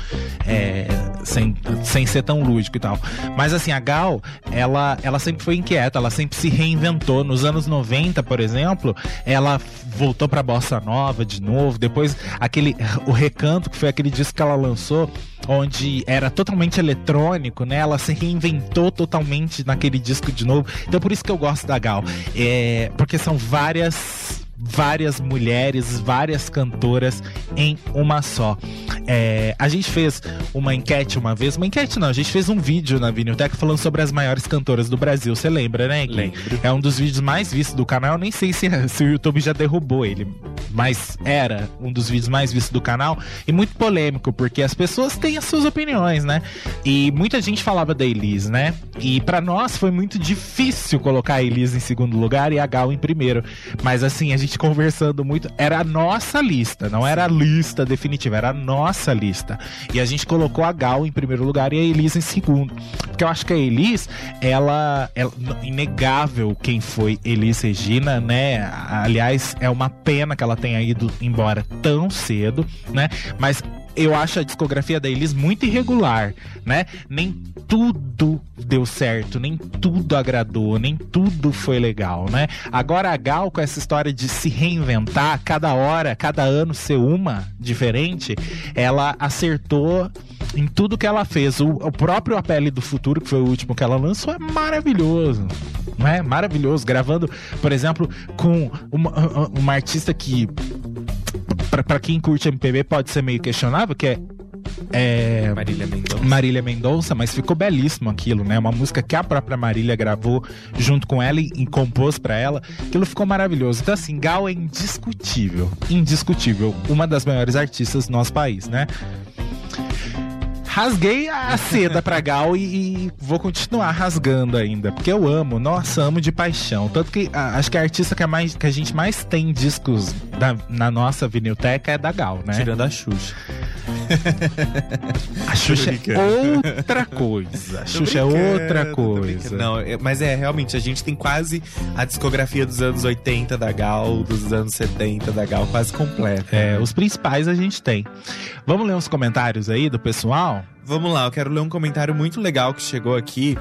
é, sem, sem ser tão lúdico e tal. Mas assim, a Gal, ela, ela sempre foi inquieta, ela sempre se reinventou. Nos anos 90, por exemplo, ela voltou pra bossa nova de novo. Depois, aquele o Recanto, que foi aquele disco que ela lançou, onde era totalmente eletrônico, né? Ela se reinventou totalmente naquele disco de novo. Então, por isso que eu gosto da Gal, é, porque são várias várias mulheres, várias cantoras em uma só. É, a gente fez uma enquete uma vez, uma enquete não, a gente fez um vídeo na Vinilteca falando sobre as maiores cantoras do Brasil. Você lembra, né? Gui? Lembro. É um dos vídeos mais vistos do canal. Eu nem sei se, se o YouTube já derrubou ele, mas era um dos vídeos mais vistos do canal e muito polêmico, porque as pessoas têm as suas opiniões, né? E muita gente falava da Elise, né? E pra nós foi muito difícil colocar a Elise em segundo lugar e a Gal em primeiro. Mas assim, a gente conversando muito, era a nossa lista, não era a lista definitiva, era a nossa lista. E a gente colocou a Gal em primeiro lugar e a Elise em segundo. Porque eu acho que a Elise, ela é inegável quem foi Elis Regina, né? Aliás, é uma pena que ela tenha ido embora tão cedo, né? Mas eu acho a discografia da Elis muito irregular, né? Nem tudo deu certo, nem tudo agradou, nem tudo foi legal, né? Agora a Gal, com essa história de se reinventar, cada hora, cada ano ser uma diferente, ela acertou em tudo que ela fez. O, o próprio A Pele do Futuro, que foi o último que ela lançou, é maravilhoso. Não é? Maravilhoso. Gravando, por exemplo, com uma, uma artista que para quem curte MPB pode ser meio questionável, que é é, Marília Mendonça. Marília Mendonça, mas ficou belíssimo aquilo, né? Uma música que a própria Marília gravou junto com ela e, e compôs para ela. Aquilo ficou maravilhoso. Então, assim, Gal é indiscutível. Indiscutível. Uma das maiores artistas do nosso país, né? Rasguei a seda pra Gal e, e, vou continuar rasgando ainda, porque eu amo, nossa, amo de paixão. Tanto que a, acho que a artista que, é mais, que a gente mais tem discos da, na nossa vinilteca é da Gal, né? Tirando a Xuxa. A Xuxa é outra coisa. A Xuxa é outra coisa. Não, é- mas é, realmente, a gente tem quase a discografia dos anos 80 da Gal, dos anos 70 da Gal, quase completa. É, os principais a gente tem. Vamos ler uns comentários aí do pessoal? Vamos lá, eu quero ler um comentário muito legal que chegou aqui.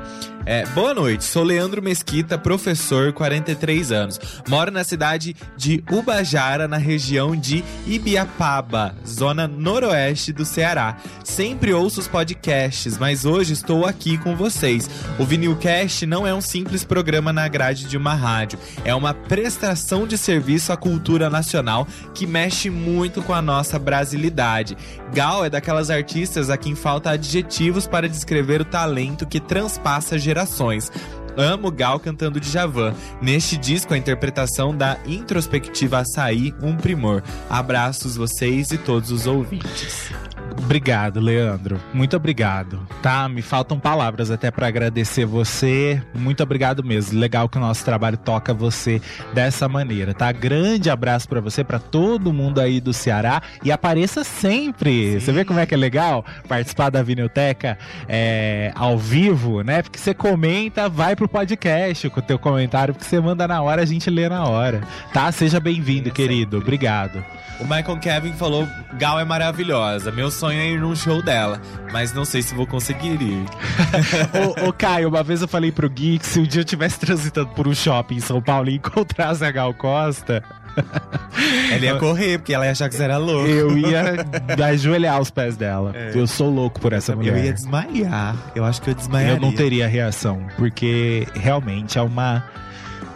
É, boa noite, sou Leandro Mesquita, professor, 43 anos. Moro na cidade de Ubajara, na região de Ibiapaba, zona noroeste do Ceará. Sempre ouço os podcasts, mas hoje estou aqui com vocês. O Vinilcast não é um simples programa na grade de uma rádio, é uma prestação de serviço à cultura nacional que mexe muito com a nossa brasilidade. Gal é daquelas artistas a quem falta adjetivos para descrever o talento que transpassa gerações. Amo Gal cantando Djavan. Neste disco, a interpretação da introspectiva Açaí, um primor. Abraços vocês e todos os ouvintes. Obrigado, Leandro. Muito obrigado. Tá, me faltam palavras até para agradecer você. Muito obrigado mesmo. Legal que o nosso trabalho toca você dessa maneira, tá? Grande abraço para você, para todo mundo aí do Ceará e apareça sempre. Sim. Você vê como é que é legal participar da Vinilteca é, ao vivo, né? Porque você comenta, vai pro podcast com o teu comentário, porque você manda na hora, a gente lê na hora. Tá? Seja bem-vindo, Sim, querido. sempre. Obrigado. O Michael Kevin falou: Gal é maravilhosa. Meu sonho é ir num show dela, mas não sei se vou conseguir ir. ô, ô, Caio, uma vez eu falei pro Gui que se um dia eu estivesse transitando por um shopping em São Paulo e encontrasse a Gal Costa, Ela ia correr, porque ela ia achar que você era louco. eu ia ajoelhar aos pés dela. É. Eu sou louco por essa Eu mulher. ia desmaiar. Eu acho que eu desmaiaria. Eu não teria reação, porque realmente é uma.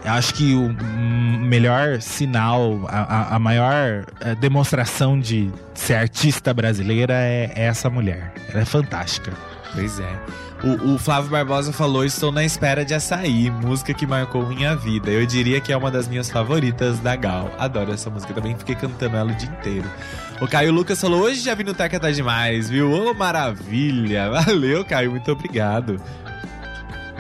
Eu Acho que o melhor sinal, a, a- maior eh, demonstração de ser artista brasileira é, é essa mulher. Ela é fantástica. Pois é. O, o Flávio Barbosa falou: Estou na espera de açaí, música que marcou minha vida. Eu diria que é uma das minhas favoritas da Gal. Adoro essa música também, fiquei cantando ela o dia inteiro. O Caio Lucas falou: Hoje já vi no Teca tá demais, viu? Ô, maravilha! Valeu, Caio, muito obrigado.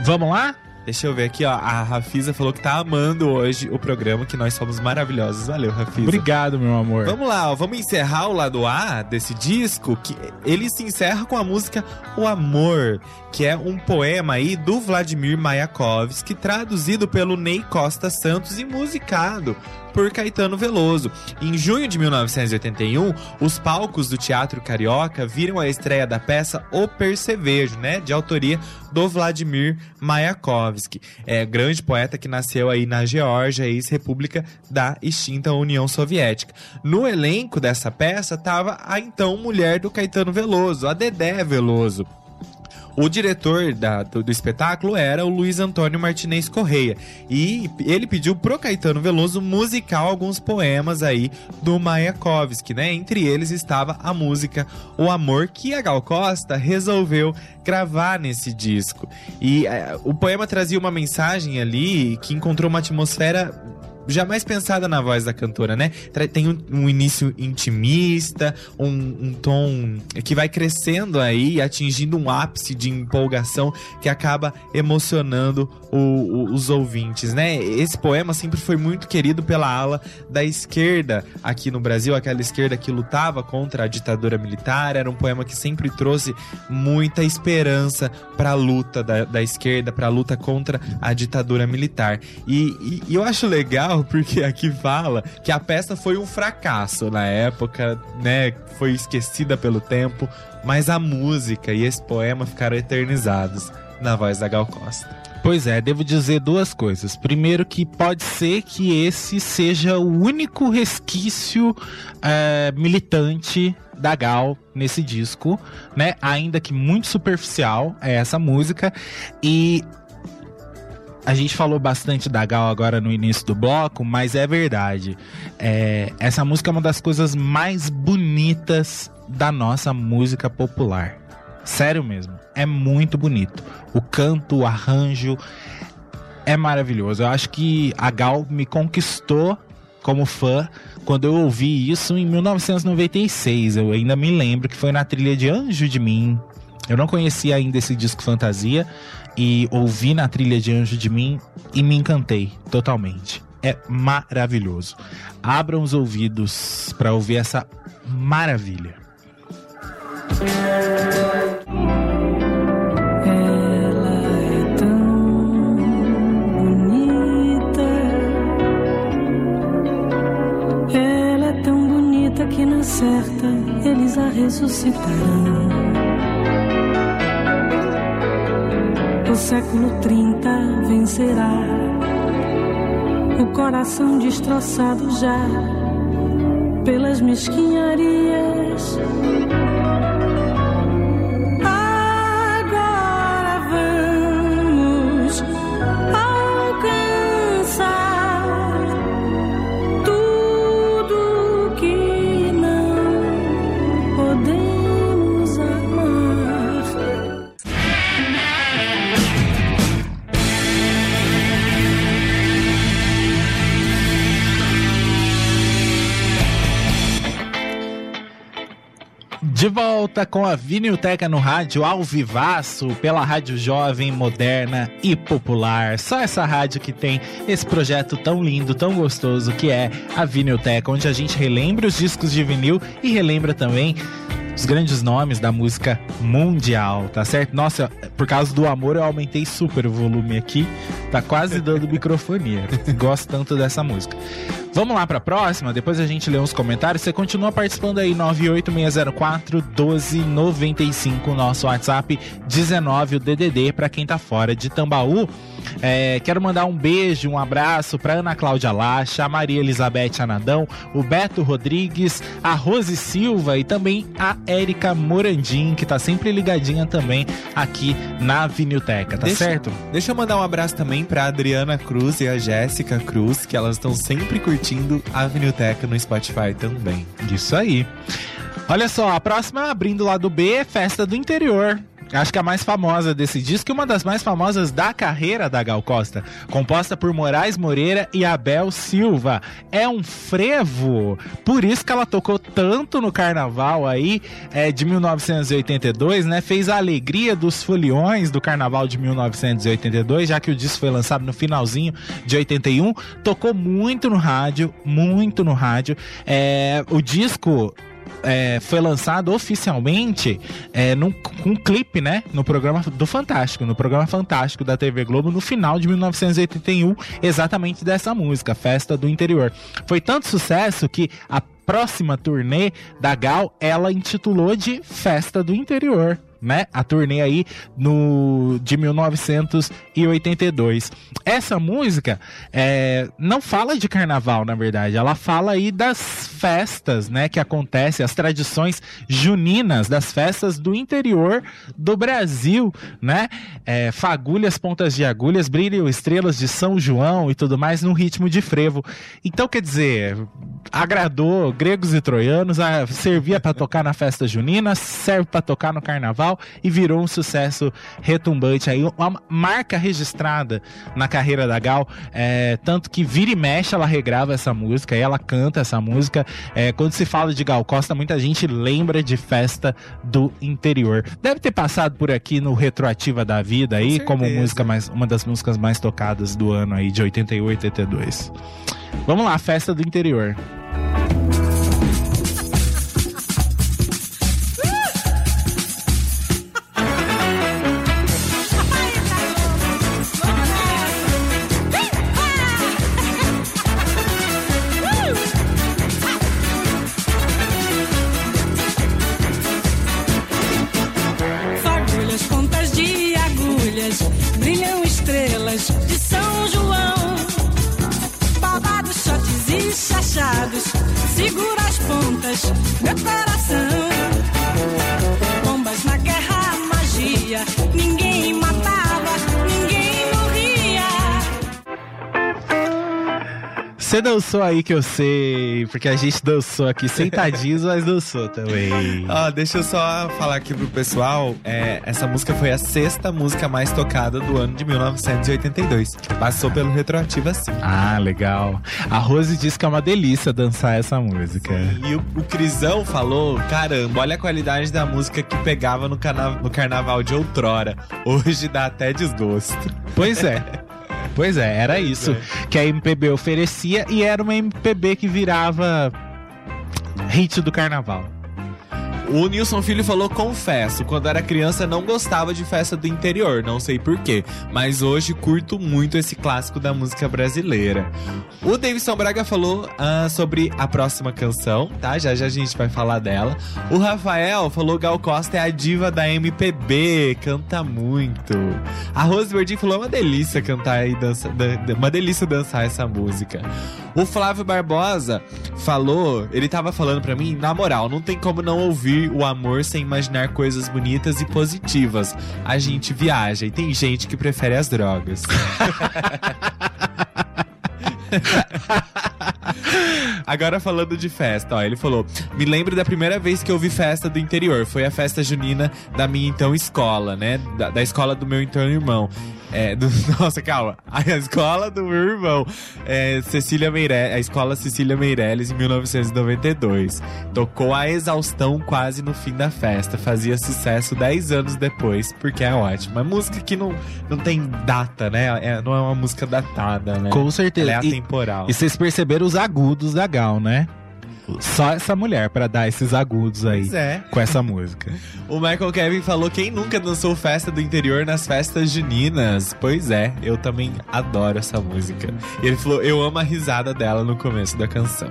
Vamos lá? Deixa eu ver aqui, ó. A Rafisa falou que tá amando hoje o programa, que nós somos maravilhosos. Valeu, Rafisa. Obrigado, meu amor. Vamos lá, ó, vamos encerrar o lado A desse disco, que ele se encerra com a música O Amor, que é um poema aí do Vladimir Mayakovsky, traduzido pelo Ney Costa Santos e musicado por Caetano Veloso. Em junho de 1981, os palcos do Teatro Carioca viram a estreia da peça O Percevejo, né, de autoria do Vladimir Mayakovsky, é grande poeta que nasceu aí na Geórgia, ex-república da extinta União Soviética. No elenco dessa peça estava a então mulher do Caetano Veloso, a Dedé Veloso. O diretor da, do, do, espetáculo era o Luiz Antônio Martinez Correia. E ele pediu pro Caetano Veloso musicar alguns poemas aí do Mayakovsky, né? Entre eles estava a música O Amor, que a Gal Costa resolveu gravar nesse disco. E é, o poema trazia uma mensagem ali que encontrou uma atmosfera jamais pensada na voz da cantora, né? Tem um, um início intimista, um, um, tom que vai crescendo aí, atingindo um ápice de empolgação que acaba emocionando o, o, os ouvintes, né? Esse poema sempre foi muito querido pela ala da esquerda aqui no Brasil, aquela esquerda que lutava contra a ditadura militar. Era um poema que sempre trouxe muita esperança para a luta da, da esquerda, para a luta contra a ditadura militar. E, e, e eu acho legal legal porque aqui fala que a peça foi um fracasso na época, né? Foi esquecida pelo tempo, mas a música e esse poema ficaram eternizados na voz da Gal Costa. Pois é, devo dizer duas coisas. Primeiro, que pode ser que esse seja o único resquício é, militante da Gal nesse disco, né? Ainda que muito superficial é essa música. E a gente falou bastante da Gal agora no início do bloco, mas é verdade. É, essa música é uma das coisas mais bonitas da nossa música popular. Sério mesmo, é muito bonito. O canto, o arranjo é maravilhoso. Eu acho que a Gal me conquistou como fã quando eu ouvi isso em 1996. Eu ainda me lembro que foi na trilha de Anjo de Mim. Eu não conhecia ainda esse disco Fantasia, e ouvi na trilha de Anjo de Mim e me encantei totalmente. É maravilhoso. Abram os ouvidos para ouvir essa maravilha. Ela é tão bonita. Ela é tão bonita que na certa eles a ressuscitarão. O século 30 vencerá. O coração destroçado já pelas mesquinharias De volta com a Vinilteca no rádio ao vivaço, pela rádio jovem, moderna e popular. Só essa rádio que tem esse projeto tão lindo, tão gostoso que é a Vinilteca, onde a gente relembra os discos de vinil e relembra também os grandes nomes da música mundial, tá certo? Nossa, por causa do amor eu aumentei super o volume aqui, tá quase dando microfonia. Gosto tanto dessa música. Vamos lá para a próxima, depois a gente lê uns comentários. Você continua participando aí, 98604 1295, nosso WhatsApp 19, o DDD, para quem tá fora de Tambaú. É, quero mandar um beijo, um abraço para Ana Cláudia Lacha, a Maria Elizabeth Anadão, o Beto Rodrigues, a Rose Silva e também a Érica Morandim, que tá sempre ligadinha também aqui na Vinilteca, tá deixa, certo? Deixa eu mandar um abraço também pra Adriana Cruz e a Jéssica Cruz, que elas estão sempre curtindo a Vinilteca no Spotify também. Isso aí. Olha só, a próxima abrindo lá do B é Festa do Interior. Acho que a mais famosa desse disco e uma das mais famosas da carreira da Gal Costa, composta por Moraes Moreira e Abel Silva. É um frevo, por isso que ela tocou tanto no carnaval aí é, de 1982, né? Fez a alegria dos foliões do carnaval de 1982, já que o disco foi lançado no finalzinho de 81. Tocou muito no rádio, muito no rádio. É, o disco é, foi lançado oficialmente é, num, com um clipe, né? No programa do Fantástico, no programa Fantástico da TV Globo, no final de 1981, exatamente dessa música, Festa do Interior. Foi tanto sucesso que a próxima turnê da Gal ela intitulou de Festa do Interior. Né? A turnê aí no de 1982. Essa música é, não fala de carnaval, na verdade. Ela fala aí das festas, né? Que acontecem, as tradições juninas das festas do interior do Brasil, né? É, fagulhas, pontas de agulhas, brilham estrelas de São João e tudo mais no ritmo de frevo. Então, quer dizer, agradou gregos e troianos, a, servia para tocar na festa junina, serve para tocar no carnaval e virou um sucesso retumbante aí, uma marca registrada na carreira da Gal, é, tanto que vira e mexe ela regrava essa música, e ela canta essa música. É, quando se fala de Gal Costa, muita gente lembra de festa do interior. Deve ter passado por aqui no Retroativa da Vida aí, Com como música mais, uma das músicas mais tocadas do ano aí, de 88 e 82. Vamos lá, festa do interior. Você dançou aí que eu sei, porque a gente dançou aqui sentadinhos, mas dançou também. Ó, deixa eu só falar aqui pro pessoal. é, essa música foi a sexta música mais tocada do ano de 1982. Passou pelo Retroativa sim. Ah, legal. A Rose disse que é uma delícia dançar essa música. E o, o Crisão falou: caramba, olha a qualidade da música que pegava no, no carnaval de outrora. Hoje dá até desgosto. Pois é. Pois é, era isso que a MPB oferecia e era uma MPB que virava hit do carnaval. O Nilson Filho falou: confesso, quando era criança não gostava de festa do interior, não sei porquê, mas hoje curto muito esse clássico da música brasileira. O Davidson Braga falou ah, sobre a próxima canção, tá? Já já a gente vai falar dela. O Rafael falou: Gal Costa é a diva da MPB, canta muito. A Rose Verdin falou: é uma delícia cantar e dançar, uma delícia dançar essa música. O Flávio Barbosa falou, ele tava falando pra mim, na moral, não tem como não ouvir o amor sem imaginar coisas bonitas e positivas. A gente viaja e tem gente que prefere as drogas. Agora falando de festa, ó, ele falou: Me lembro da primeira vez que eu vi festa do interior. Foi a festa junina da minha então escola, né? Da, da escola do meu então irmão. É, do- nossa, calma. A escola do meu irmão. É, Cecília Meirelles, a escola Cecília Meirelles, em 1992. Tocou a exaustão quase no fim da festa. Fazia sucesso 10 anos depois, porque é ótima. É música que não, não tem data, né? É- não é uma música datada, né? Com certeza. Ela é E- atemporal. E vocês perceberam os agudos da Gal, né? Só essa mulher pra dar esses agudos aí é. com essa música. O Michael Kevin falou: quem nunca dançou festa do interior nas festas juninas? Pois é, eu também adoro essa música. E ele falou: eu amo a risada dela no começo da canção.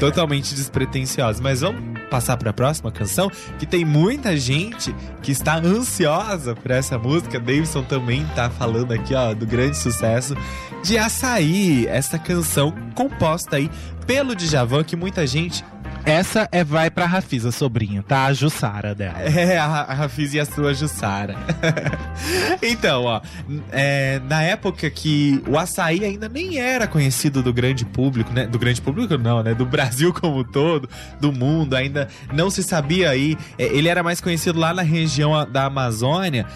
Totalmente despretensiosa. Mas vamos passar pra próxima canção? Que tem muita gente que está ansiosa por essa música. Davidson também tá falando aqui, ó, do grande sucesso de Açaí. Essa canção composta aí pelo Djavan, que muita gente Essa é vai pra Rafisa, sobrinho, tá? A Jussara dela. É, a, a Rafiz e a sua Jussara. então, ó, é, na época que o açaí ainda nem era conhecido do grande público, né? Do grande público não, né? Do Brasil como um todo, do mundo, ainda não se sabia aí. É, ele era mais conhecido lá na região da Amazônia.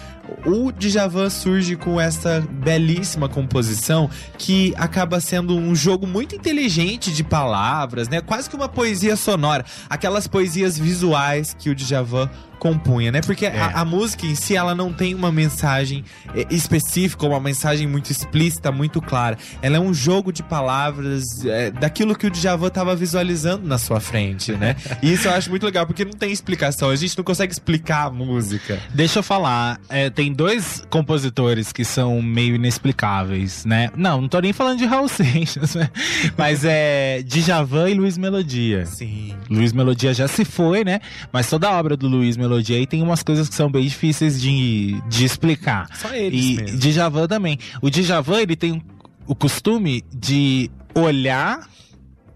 O Djavan surge com essa belíssima composição que acaba sendo um jogo muito inteligente de palavras, né? Quase que uma poesia sonora. Aquelas poesias visuais que o Djavan compunha, né? Porque É. a, a música em si, ela não tem uma mensagem eh, específica, uma mensagem muito explícita, muito clara. Ela é um jogo de palavras eh, daquilo que o Djavan tava visualizando na sua frente, né? E isso eu acho muito legal, porque não tem explicação. A gente não consegue explicar a música. Deixa eu falar, é, tem dois compositores que são meio inexplicáveis, né? Não, não tô nem falando de Raul Seixas, né? Mas é Djavan e Luiz Melodia. Sim. Luiz Melodia já se foi, né? Mas toda a obra do Luiz Melodia melodia e tem umas coisas que são bem difíceis de, de explicar. Só eles E mesmo. Djavan também. O Djavan, ele tem o costume de olhar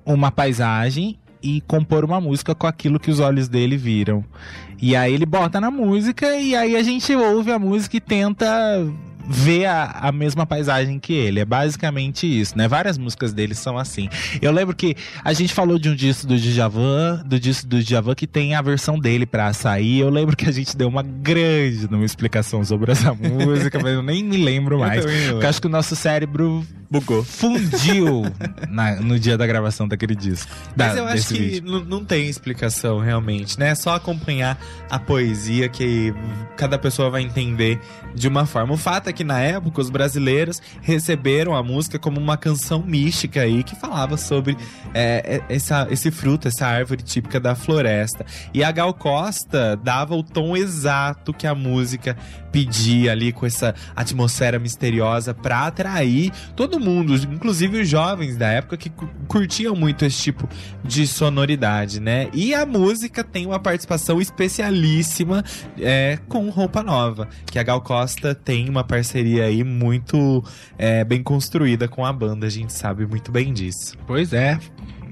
uma paisagem e compor uma música com aquilo que os olhos dele viram. E aí ele bota na música e aí a gente ouve a música e tenta ver a, a mesma paisagem que ele. É basicamente isso, né? Várias músicas dele são assim. Eu lembro que a gente falou de um disco do Djavan, do disco do Djavan que tem a versão dele pra açaí. Eu lembro que a gente deu uma grande numa explicação sobre essa música, mas eu nem me lembro mais. também não Porque eu acho que o nosso cérebro Bugou. fundiu na- no dia da gravação daquele disco. Mas da- eu acho que não tem explicação realmente, né? É só acompanhar a poesia que cada pessoa vai entender de uma forma. O fato é que na época os brasileiros receberam a música como uma canção mística aí que falava sobre é, é, essa, esse fruto, essa árvore típica da floresta. E a Gal Costa dava o tom exato que a música pedia ali com essa atmosfera misteriosa pra atrair todo mundo, inclusive os jovens da época que cu- curtiam muito esse tipo de sonoridade, né? E a música tem uma participação especialíssima é, com Roupa Nova, que a Gal Costa tem uma parceria aí muito é, bem construída com a banda, a gente sabe muito bem disso. Pois é.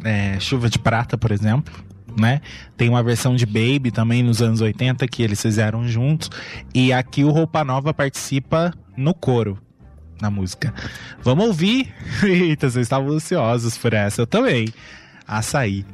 É, Chuva de Prata, por exemplo. Né? Tem uma versão de Baby também nos anos 80 que eles fizeram juntos. E aqui o Roupa Nova participa no coro na música. Vamos ouvir? Eita, vocês estavam ansiosos por essa. Eu também. Açaí.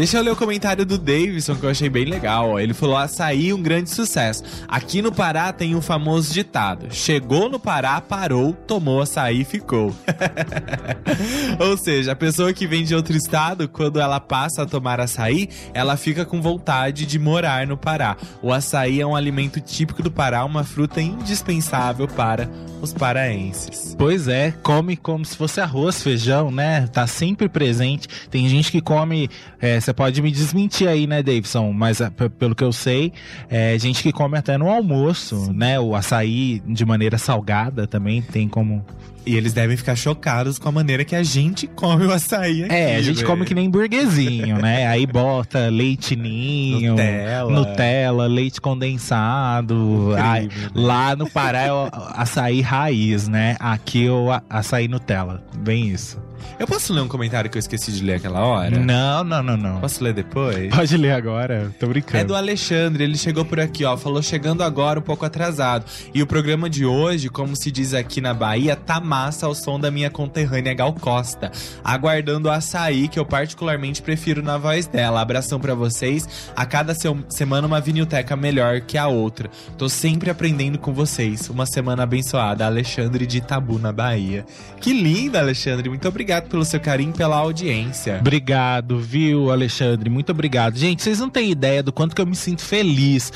Deixa eu ler o comentário do Davidson que eu achei bem legal. Ele falou: açaí, um grande sucesso. Aqui no Pará tem um famoso ditado: chegou no Pará, parou, tomou açaí e ficou. Ou seja, a pessoa que vem de outro estado, quando ela passa a tomar açaí, ela fica com vontade de morar no Pará. O açaí é um alimento típico do Pará, uma fruta indispensável para os paraenses. Pois é, come como se fosse arroz, feijão, né? Tá sempre presente. Tem gente que come. é, Você pode me desmentir aí, né, Davidson? Mas é, pelo que eu sei, é gente que come até no almoço, né? O açaí de maneira salgada também tem como. E eles devem ficar chocados com a maneira que a gente come o açaí aqui. É, a gente come que nem burguesinho, né? Aí bota leite ninho, Nutella. Nutella, leite condensado. Ai, né? lá no Pará é o açaí raiz, né? Aqui é o açaí Nutella. Bem isso. Eu posso ler um comentário que eu esqueci de ler aquela hora? Não, não, não, não. Posso ler depois? Pode ler agora, tô brincando. É do Alexandre, ele chegou por aqui, ó, falou chegando agora um pouco atrasado. E o programa de hoje, como se diz aqui na Bahia, tá massa ao som da minha conterrânea Gal Costa. Aguardando o açaí, que eu particularmente prefiro na voz dela. Abração pra vocês. A cada semana uma vinilteca melhor que a outra. Tô sempre aprendendo com vocês. Uma semana abençoada. Alexandre de Itabu, na Bahia. Que linda, Alexandre. Muito obrigado pelo seu carinho pela audiência. Obrigado, viu, Alexandre? Muito obrigado. Gente, vocês não têm ideia do quanto que eu me sinto feliz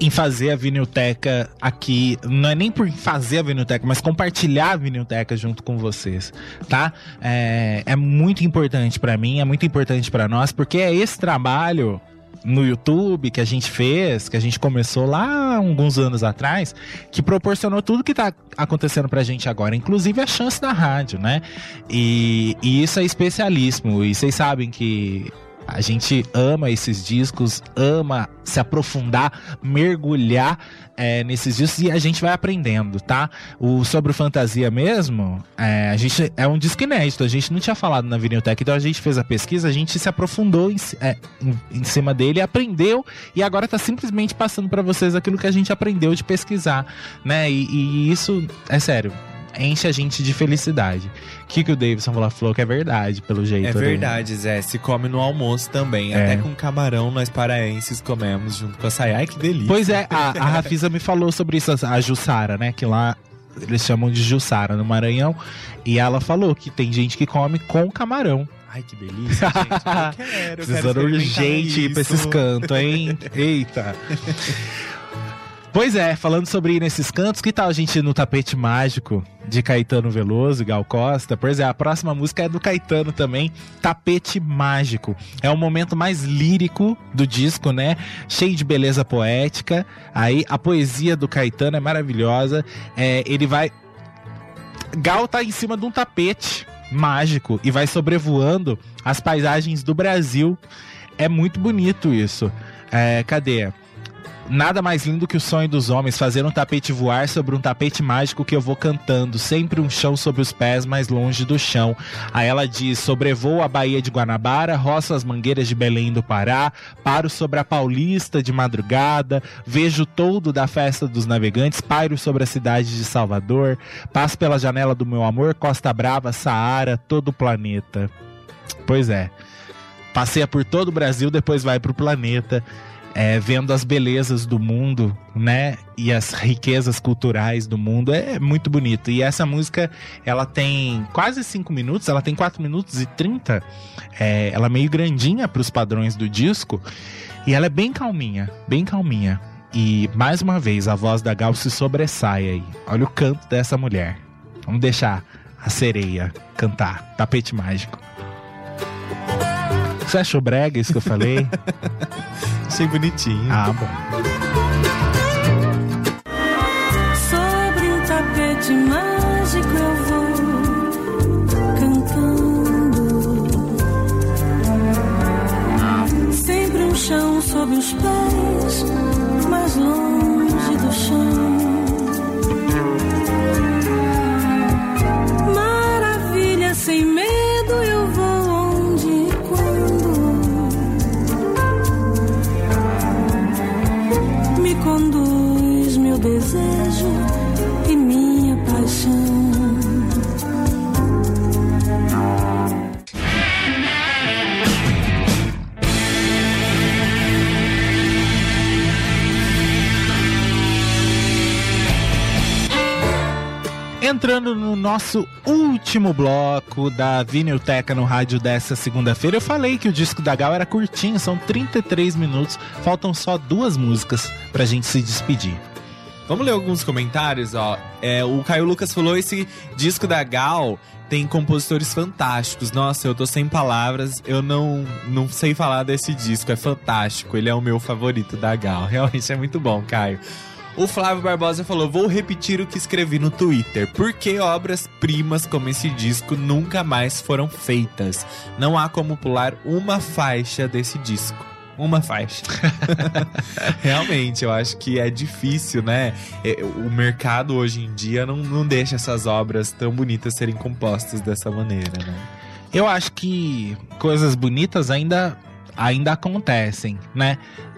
em fazer a vinilteca aqui. Não é nem por fazer a vinilteca, mas compartilhar a vinilteca junto com vocês, tá? É, é muito importante pra mim, é muito importante pra nós, porque é esse trabalho no YouTube que a gente fez, que a gente começou lá alguns anos atrás, que proporcionou tudo que tá acontecendo pra gente agora, inclusive a chance da rádio, né? E, e isso é especialíssimo. E vocês sabem que a gente ama esses discos, ama se aprofundar, mergulhar é, nesses discos e a gente vai aprendendo, tá? O sobre fantasia mesmo, é, a gente é um disco inédito, a gente não tinha falado na Viniltech, então a gente fez a pesquisa, a gente se aprofundou em, é, em, em cima dele, aprendeu e agora tá simplesmente passando pra vocês aquilo que a gente aprendeu de pesquisar, né? E, e isso, é sério, enche a gente de felicidade. O que, que o Davidson falou, falou que é verdade, pelo jeito. É né? verdade, Zé. Se come no almoço também. É. Até com camarão nós paraenses comemos junto com açaí. Ai, que delícia. Pois é, a, a Rafisa me falou sobre isso, a Jussara, né? Que lá eles chamam de Jussara no Maranhão. E ela falou que tem gente que come com camarão. Ai, que delícia, gente. Eu quero, eu quero Precisando urgente ir pra isso. esses cantos, hein? Eita. Pois é, falando sobre ir nesses cantos, que tal a gente ir no tapete mágico de Caetano Veloso e Gal Costa? Pois é, a próxima música é do Caetano também, Tapete Mágico. É o momento mais lírico do disco, né? Cheio de beleza poética. Aí a poesia do Caetano é maravilhosa. É, ele vai. Gal tá em cima de um tapete mágico e vai sobrevoando as paisagens do Brasil. É muito bonito isso. É, cadê? Nada mais lindo que o sonho dos homens, fazer um tapete voar sobre um tapete mágico que eu vou cantando, sempre um chão sob os pés, mais longe do chão. Aí ela diz: sobrevoo a Baía de Guanabara, roço as mangueiras de Belém do Pará, paro sobre a Paulista de madrugada, vejo todo da festa dos navegantes, pairo sobre a cidade de Salvador, passo pela janela do meu amor, Costa Brava, Saara, todo o planeta. Pois é. Passeia por todo o Brasil, depois vai pro planeta é, vendo as belezas do mundo, né? E as riquezas culturais do mundo. É muito bonito. E essa música, ela tem quase 5 minutos, ela tem 4 minutos e 30. É, ela é meio grandinha para os padrões do disco. E ela é bem calminha, bem calminha. E mais uma vez, a voz da Gal se sobressai aí. Olha o canto dessa mulher. Vamos deixar a sereia cantar. Tapete mágico. Você achou brega isso que eu falei? Achei bonitinho. ah, bom. Sobre o tapete mágico eu vou cantando. Sempre um chão sob os pés, mais longe do chão. Maravilha, sem medo Entrando no nosso último bloco da Vinilteca no rádio dessa segunda-feira, eu falei que o disco da Gal era curtinho, são 33 minutos, faltam só duas músicas pra gente se despedir. Vamos ler alguns comentários, ó. É, o Caio Lucas falou: esse disco da Gal tem compositores fantásticos. Nossa, eu tô sem palavras, eu não, não sei falar desse disco, é fantástico. Ele é o meu favorito da Gal. Realmente é muito bom, Caio. O Flávio Barbosa falou: Vou repetir o que escrevi no Twitter. Por que obras-primas como esse disco nunca mais foram feitas? Não há como pular uma faixa desse disco. Uma faixa. Realmente, eu acho que é difícil, né? É, O mercado hoje em dia não, não deixa essas obras tão bonitas serem compostas dessa maneira, né? Eu acho que coisas bonitas ainda, ainda acontecem, né?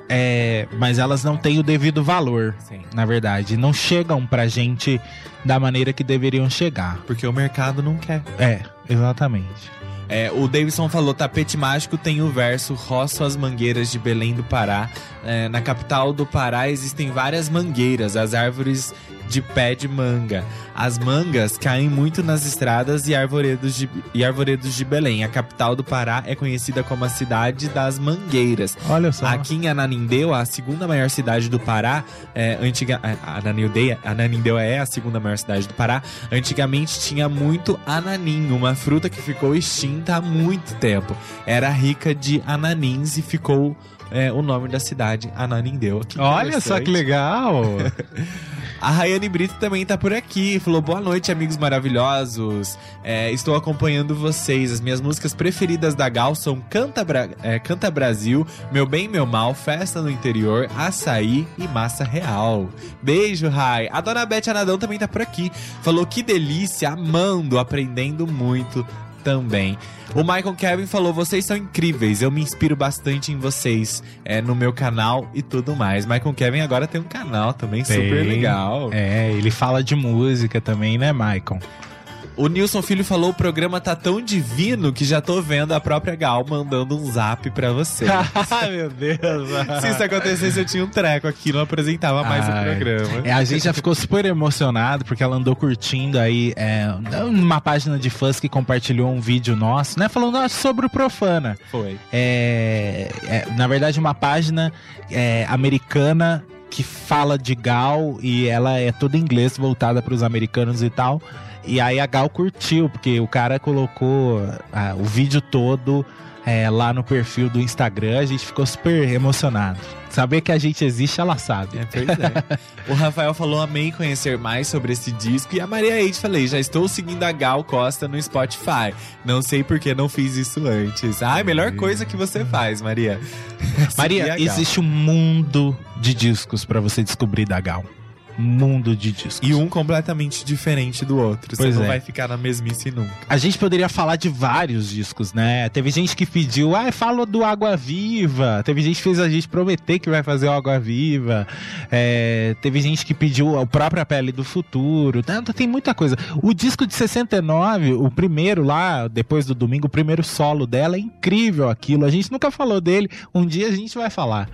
É, mas elas não têm o devido valor, Sim. na verdade. Não chegam pra gente da maneira que deveriam chegar. Porque o mercado não quer. É, exatamente. É, o Davidson falou: tapete mágico tem o verso Roço as mangueiras de Belém do Pará. É, na capital do Pará existem várias mangueiras, as árvores de pé de manga. As mangas caem muito nas estradas e arvoredos de, e arvoredos de Belém. A capital do Pará é conhecida como a cidade das mangueiras. Olha só. Aqui em Ananindeua, a segunda maior cidade do Pará, é, antiga, a- Ananindeua, Ananindeua é a segunda maior cidade do Pará. Antigamente tinha muito ananim, uma fruta que ficou extinta há muito tempo. Era rica de ananins e ficou é, o nome da cidade, Ananindeua. Olha só que legal. A Rayane Brito também tá por aqui. Falou: boa noite, amigos maravilhosos. É, estou acompanhando vocês. As minhas músicas preferidas da Gal são Canta, Bra- é, Canta Brasil, Meu Bem Meu Mal, Festa no Interior, Açaí e Massa Real. Beijo, Rai. A dona Beth Anadão também tá por aqui. Falou: que delícia, amando, aprendendo muito também. O Michael Kevin falou: vocês são incríveis, eu me inspiro bastante em vocês é, no meu canal e tudo mais. Michael Kevin agora tem um canal também super Tem. legal. É, ele fala de música também, né, Maicon? O Nilson Filho falou: o programa tá tão divino que já tô vendo a própria Gal mandando um zap pra você. Ai, meu Deus. Se isso acontecesse, eu tinha um treco aqui, não apresentava mais Ai. o programa. É, a gente já ficou super emocionado porque ela andou curtindo aí é, uma página de fãs que compartilhou um vídeo nosso, né? Falando ah, sobre o Profana. Foi. É, é, na verdade, uma página é, americana que fala de Gal e ela é toda em inglês, voltada para os americanos e tal. E aí a Gal curtiu, porque o cara colocou ah, o vídeo todo é, lá no perfil do Instagram, a gente ficou super emocionado. Saber que a gente existe, ela sabe. É, pois é. o Rafael falou: amei conhecer mais sobre esse disco. E a Maria Eide falei: já estou seguindo a Gal Costa no Spotify. Não sei por que não fiz isso antes. Ai, melhor coisa que você faz, Maria. A Maria, existe um mundo de discos pra você descobrir da Gal. Mundo de discos. E um completamente diferente do outro. Pois você não é. vai ficar na mesmice nunca. A gente poderia falar de vários discos, né? Teve gente que pediu, ah, fala do Água Viva. Teve gente que fez a gente prometer que vai fazer o Água Viva. É, teve gente que pediu a própria Pele do Futuro. Tanto, tem muita coisa. O disco de 69, o primeiro lá, depois do domingo, o primeiro solo dela, é incrível aquilo. A gente nunca falou dele. Um dia a gente vai falar.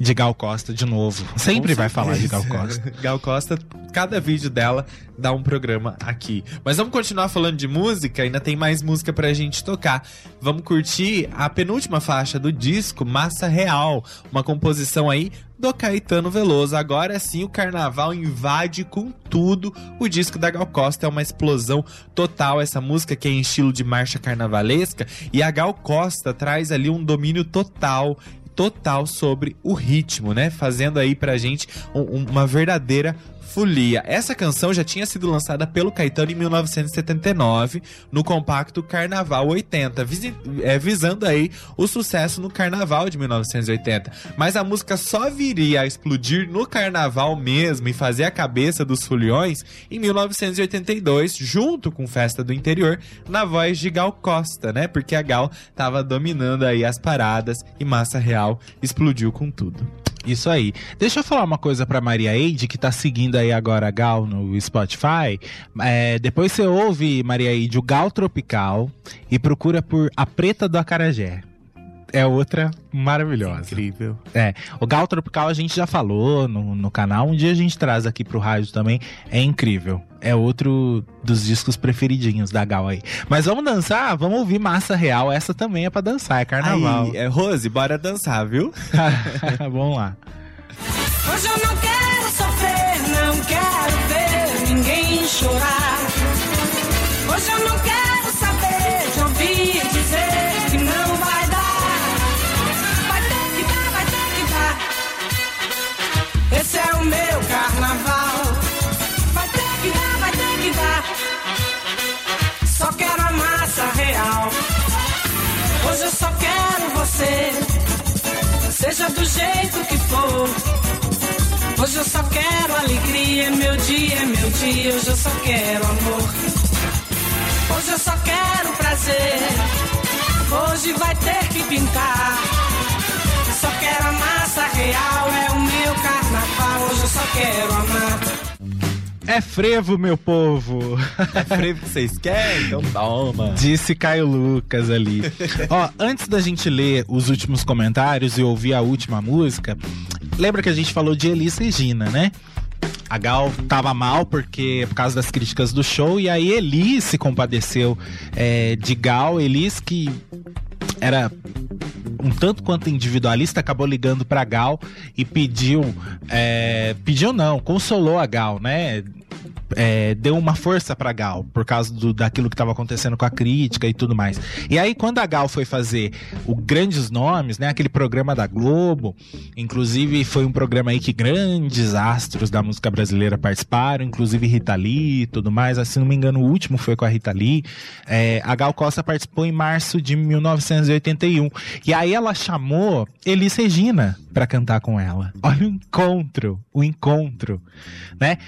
De Gal Costa de novo. Sempre vai falar de Gal. Costa. Gal Costa, cada vídeo dela dá um programa aqui. Mas vamos continuar falando de música, ainda tem mais música pra gente tocar. Vamos curtir a penúltima faixa do disco, Massa Real, uma composição aí do Caetano Veloso. Agora sim o carnaval invade com tudo. O disco da Gal Costa é uma explosão total. Essa música que é em estilo de marcha carnavalesca. E a Gal Costa traz ali um domínio total total sobre o ritmo, né? Fazendo aí pra gente um- um- uma verdadeira folia. Essa canção já tinha sido lançada pelo Caetano em 1979 no compacto Carnaval 80, visi- é, visando aí o sucesso no Carnaval de 1980. Mas a música só viria a explodir no Carnaval mesmo e fazer a cabeça dos foliões em 1982, junto com Festa do Interior, na voz de Gal Costa, né? Porque a Gal tava dominando aí as paradas e Massa Real explodiu com tudo. Isso aí. Deixa eu falar uma coisa pra Maria Eide, que tá seguindo aí agora a Gal no Spotify. É, depois você ouve, Maria Eide, o Gal Tropical e procura por A Preta do Acarajé. É outra maravilhosa. Incrível. É, o Gal Tropical a gente já falou no, no canal, um dia a gente traz aqui pro rádio também, é incrível. É outro dos discos preferidinhos da Gal aí. Mas vamos dançar? Vamos ouvir Massa Real, essa também é pra dançar, é carnaval. Aí, é, Rose, bora dançar, viu? vamos lá. Hoje eu não quero sofrer, não quero ver ninguém chorar. Hoje eu só quero você. Seja do jeito que for. Hoje eu só quero alegria, é meu dia, é meu dia, hoje eu só quero amor. Hoje eu só quero prazer, hoje vai ter que pintar. Só quero a massa real, é o meu carnaval, hoje eu só quero amar. É frevo, meu povo! É frevo que vocês querem? Então toma. Disse Caio Lucas ali. Ó, antes da gente ler os últimos comentários e ouvir a última música, lembra que a gente falou de Elis Regina, né? A Gal tava mal porque por causa das críticas do show e aí Elis se compadeceu é, de Gal, Elis que era um tanto quanto individualista, acabou ligando pra Gal e pediu. é, pediu não, consolou a Gal, né? É, deu uma força pra Gal por causa do, daquilo que estava acontecendo com a crítica e tudo mais. E aí, quando a Gal foi fazer o Grandes Nomes, né? Aquele programa da Globo, inclusive foi um programa aí que grandes astros da música brasileira participaram, inclusive Rita Lee e tudo mais. Se não me engano, o último foi com a Rita Lee. É, a Gal Costa participou em março de 1981. E aí ela chamou Elis Regina pra cantar com ela. Olha o encontro, o encontro, né?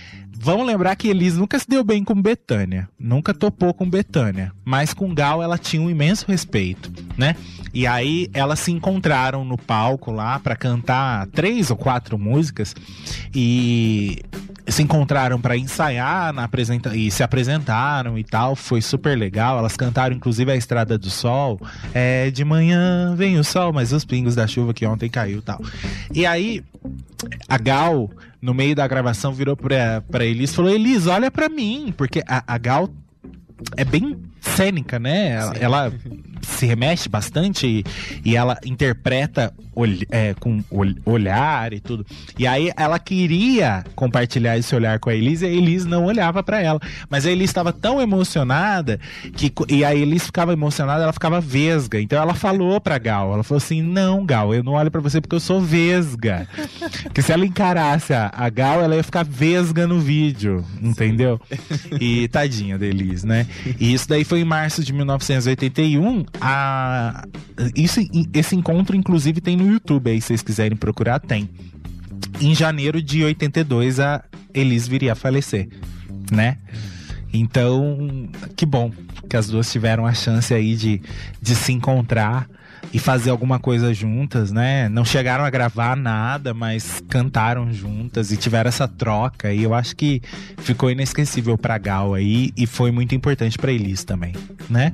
Vamos lembrar que Elis nunca se deu bem com Betânia, nunca topou com Betânia, mas com Gal ela tinha um imenso respeito, né? E aí elas se encontraram no palco lá pra cantar três ou quatro músicas e se encontraram para ensaiar na apresenta e se apresentaram e tal. Foi super legal. Elas cantaram, inclusive, a Estrada do Sol. É, de manhã vem o sol, mas os pingos da chuva que ontem caiu tal. E aí, a Gal, no meio da gravação, virou pra, pra Elis e falou: Elis, olha pra mim, porque a, a Gal é bem cênica, né? Ela, ela se remexe bastante e, e ela interpreta ol- é, com ol- olhar e tudo. E aí ela queria compartilhar esse olhar com a Elise e a Elise não olhava pra ela. Mas a Elise estava tão emocionada que e a Elise ficava emocionada, ela ficava vesga. Então ela falou pra Gal, ela falou assim: "Não, Gal, eu não olho pra você porque eu sou vesga". que se ela encarasse a, a Gal, ela ia ficar vesga no vídeo, entendeu? E tadinha da Elise, né? E isso daí foi em março de 1981. A... Isso, esse encontro, inclusive, tem no YouTube. Aí, se vocês quiserem procurar, tem. Em janeiro de 82, a Elise viria a falecer, né? Então, que bom que as duas tiveram a chance aí de, de se encontrar e fazer alguma coisa juntas, né? Não chegaram a gravar nada, mas cantaram juntas e tiveram essa troca. E eu acho que ficou inesquecível pra Gal aí e foi muito importante pra Elis também, né?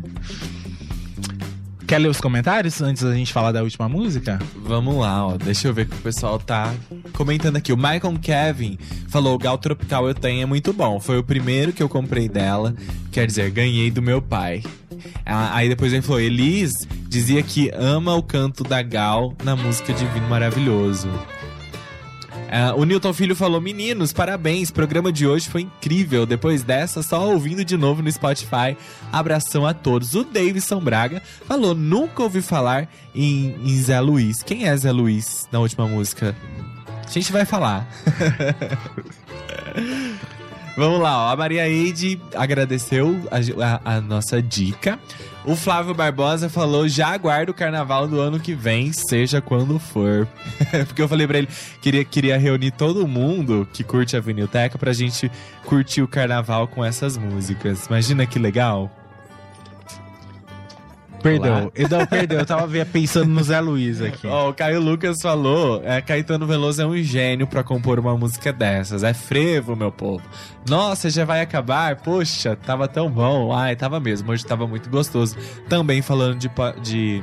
Quer ler os comentários antes da gente falar da última música? Vamos lá, ó. Deixa eu ver o que o pessoal tá comentando aqui. O Michael Kevin falou: Gal Tropical eu tenho é muito bom. Foi o primeiro que eu comprei dela. Quer dizer, ganhei do meu pai. Ah, Aí depois ele falou: Elis dizia que ama o canto da Gal na música Divino Maravilhoso. Ah, o Newton Filho falou: Meninos, parabéns, programa de hoje foi incrível. Depois dessa, só ouvindo de novo no Spotify. Abração a todos. O Davidson Braga falou: Nunca ouvi falar em, em Zé Luiz. Quem é Zé Luiz na última música? A gente vai falar. Vamos lá, ó. A Maria Eide agradeceu a, a- a nossa dica. O Flávio Barbosa falou: já aguardo o carnaval do ano que vem, seja quando for. Porque eu falei pra ele queria queria reunir todo mundo que curte a Vinilteca pra gente curtir o carnaval com essas músicas. Imagina que legal. Perdeu. Olá. Eu, não, perdeu. Eu tava pensando no Zé Luiz aqui. Ó, o Caio Lucas falou: é, Caetano Veloso é um gênio pra compor uma música dessas. É frevo, meu povo. Nossa, já vai acabar? Poxa, tava tão bom. Ai, tava mesmo. Hoje tava muito gostoso. Também falando de. de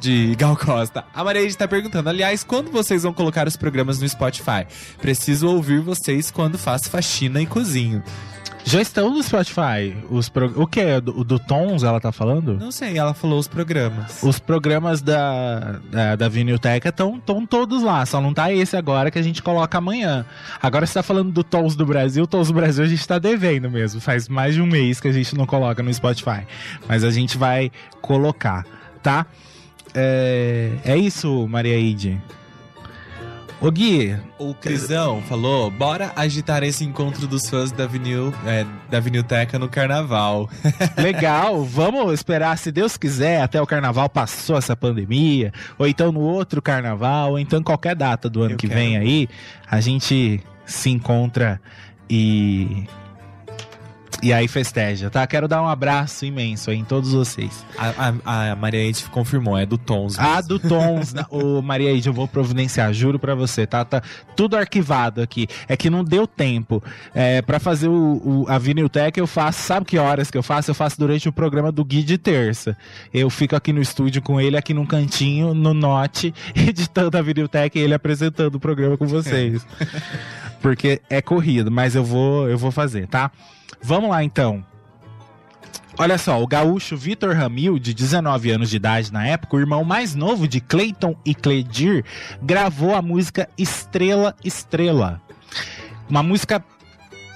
de Gal Costa. A Maria está perguntando, aliás, quando vocês vão colocar os programas no Spotify? Preciso ouvir vocês quando faço faxina e cozinho. Já estão no Spotify. Os pro... O que? O do, do Tons, ela tá falando? Não sei, ela falou os programas. Os programas da, da, da Vinilteca estão todos lá, só não tá esse agora que a gente coloca amanhã. Agora você tá falando do Tons do Brasil, Tons do Brasil a gente tá devendo mesmo. Faz mais de um mês que a gente não coloca no Spotify. Mas a gente vai colocar, tá? É, é isso, Maria Ide. Ô Gui, O Crisão falou: bora agitar esse encontro dos fãs da Vinil, é, da Vinilteca no carnaval. Legal, vamos esperar, se Deus quiser, até o carnaval passou essa pandemia, ou então no outro carnaval, ou então qualquer data do ano Eu que quero. vem aí, a gente se encontra e. E aí festeja, tá? Quero dar um abraço imenso aí em todos vocês. A, a, a Maria Ed confirmou, é do Tons. Ah, mesmo. do Tons, ô Maria Ide, eu vou providenciar, juro pra você, tá? Tá tudo arquivado aqui. É que não deu tempo. É, para fazer o, o, a Viniltech eu faço, sabe que horas que eu faço? Eu faço durante o programa do Gui de terça. Eu fico aqui no estúdio com ele, aqui num cantinho, no Note, editando a Viniltech e ele apresentando o programa com vocês. Porque é corrido, mas eu vou, eu vou fazer, tá? Vamos lá então. Olha só, o gaúcho Vitor Ramil, de 19 anos de idade na época, o irmão mais novo de Clayton e Cledir, gravou a música Estrela Estrela. Uma música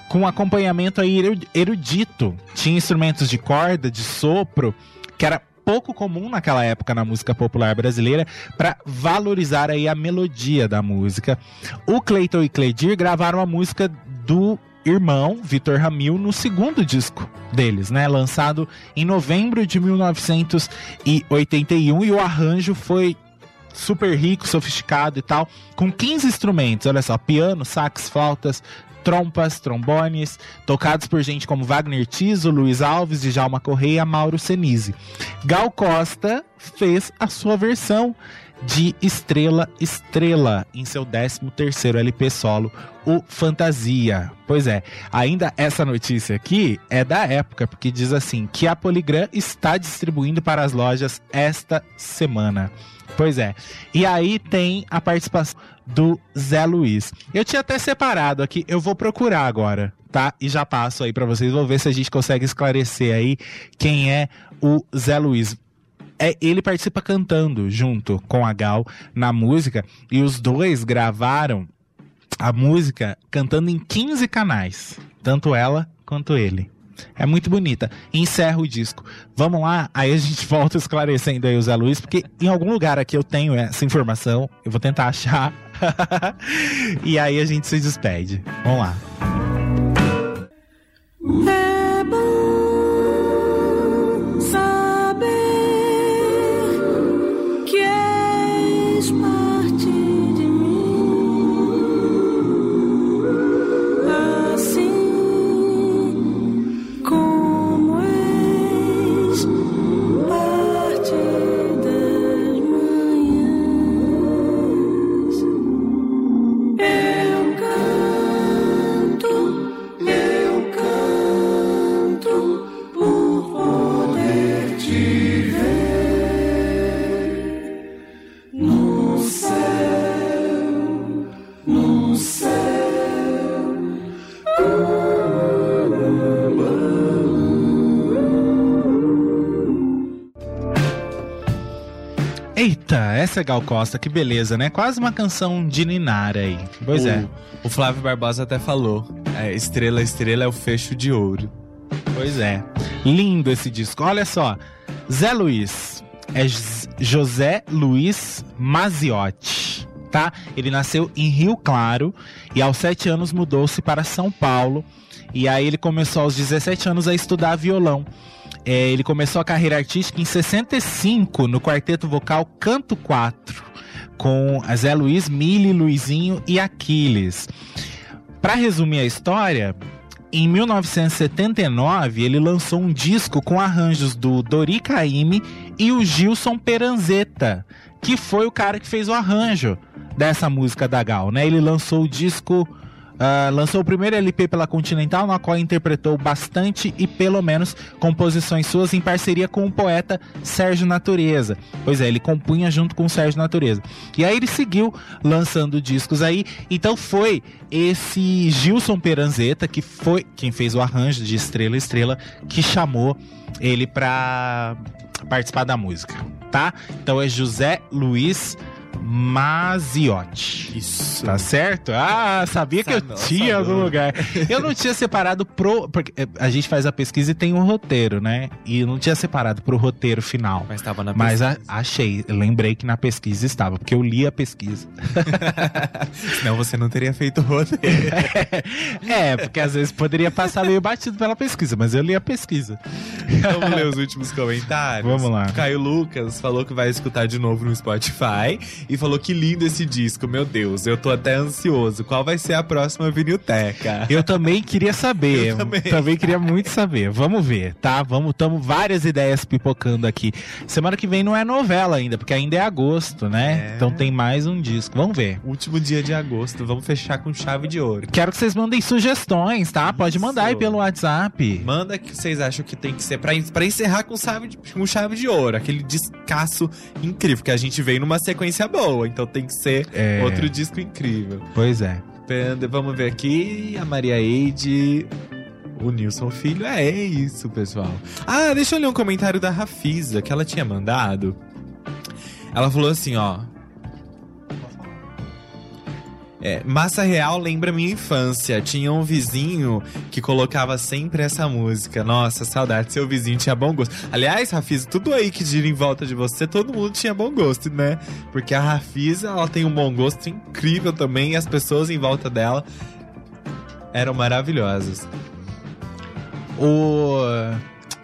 com acompanhamento aí eru- erudito. Tinha instrumentos de corda, de sopro, que era pouco comum naquela época na música popular brasileira, para valorizar aí a melodia da música. O Clayton e Cledir gravaram a música do irmão Vitor Ramil no segundo disco deles, né, lançado em novembro de 1981 e o arranjo foi super rico, sofisticado e tal, com 15 instrumentos, olha só, piano, sax, flautas, trompas, trombones, tocados por gente como Wagner Tiso, Luiz Alves, Djalma Correia, Mauro Senise. Gal Costa fez a sua versão de Estrela Estrela em seu 13º LP solo, o Fantasia. Pois é, ainda essa notícia aqui é da época, porque diz assim que a Poligram está distribuindo para as lojas esta semana. Pois é. E aí tem a participação do Zé Luiz. Eu tinha até separado aqui, eu vou procurar agora, tá? E já passo aí para vocês, vou ver se a gente consegue esclarecer aí quem é o Zé Luiz. É, ele participa cantando junto com a Gal na música e os dois gravaram a música cantando em 15 canais, tanto ela quanto ele. É muito bonita. Encerra o disco. Vamos lá, aí a gente volta esclarecendo aí o Zé Luiz, porque em algum lugar aqui eu tenho essa informação, eu vou tentar achar. e aí a gente se despede. Vamos lá. É Eita, essa é Gal Costa, que beleza, né? Quase uma canção de Ninara aí. Pois o, é. O Flávio Barbosa até falou: é, Estrela, Estrela é o fecho de ouro. Pois é. Lindo esse disco. Olha só. Zé Luiz. É José Luiz Maziotti. Tá? Ele nasceu em Rio Claro e aos 7 anos mudou-se para São Paulo. E aí ele começou aos 17 anos a estudar violão. É, ele começou a carreira artística em 65 no quarteto vocal Canto 4, com Zé Luiz, Mili, Luizinho e Aquiles. Para resumir a história, em 1979 ele lançou um disco com arranjos do Dori Caymmi e o Gilson Peranzetta, que foi o cara que fez o arranjo dessa música da Gal, né? Ele lançou o disco ah, lançou o primeiro LP pela Continental, na qual interpretou bastante e pelo menos composições suas em parceria com o poeta Sérgio Natureza. Pois é, ele compunha junto com o Sérgio Natureza. E aí ele seguiu lançando discos aí. Então foi esse Gilson Peranzetta, que foi quem fez o arranjo de Estrela Estrela, que chamou ele pra participar da música, tá? Então é José Luiz Maziotti. Isso. Tá certo? Ah, sabia que eu Nossa, tinha algum lugar. Eu não tinha separado pro. Porque eh, a gente faz a pesquisa e tem um roteiro, né? E eu não tinha separado pro roteiro final. Mas tava na Mas a- pesquisa. achei, lembrei que na pesquisa estava, porque eu li a pesquisa. Senão você não teria feito o roteiro. é, porque às vezes poderia passar meio batido pela pesquisa, mas eu li a pesquisa. Vamos ler os últimos comentários? Vamos lá. Caio Lucas falou que vai escutar de novo no Spotify e falou que lindo esse disco. Meu Deus, eu tô até ansioso. Qual vai ser a próxima vinilteca? Eu também queria saber. Eu também. queria muito saber. Vamos ver, tá? Vamos, tamo várias ideias pipocando aqui. Semana que vem não é novela ainda, porque ainda é agosto, né? É. Então tem mais um disco. Vamos ver. Último dia de agosto. Vamos fechar com chave de ouro. Quero que vocês mandem sugestões, tá? Pode Isso. mandar aí pelo WhatsApp. Manda que vocês acham que tem que ser pra, pra encerrar com chave, de, com chave de ouro. Aquele descasso incrível, que a gente veio numa sequência boa. Então tem que ser É. outro disco incrível. Pois é. Vamos ver aqui. A Maria Eide. O Nilson Filho. É, é isso, pessoal. Ah, deixa eu ler um comentário da Rafisa que ela tinha mandado. Ela falou assim, ó. É, Massa Real lembra minha infância. Tinha um vizinho que colocava sempre essa música. Nossa, saudade. Seu vizinho tinha bom gosto. Aliás, Rafisa, tudo aí que gira em volta de você, todo mundo tinha bom gosto, né? Porque a Rafisa, ela tem um bom gosto incrível também. E as pessoas em volta dela eram maravilhosas. O,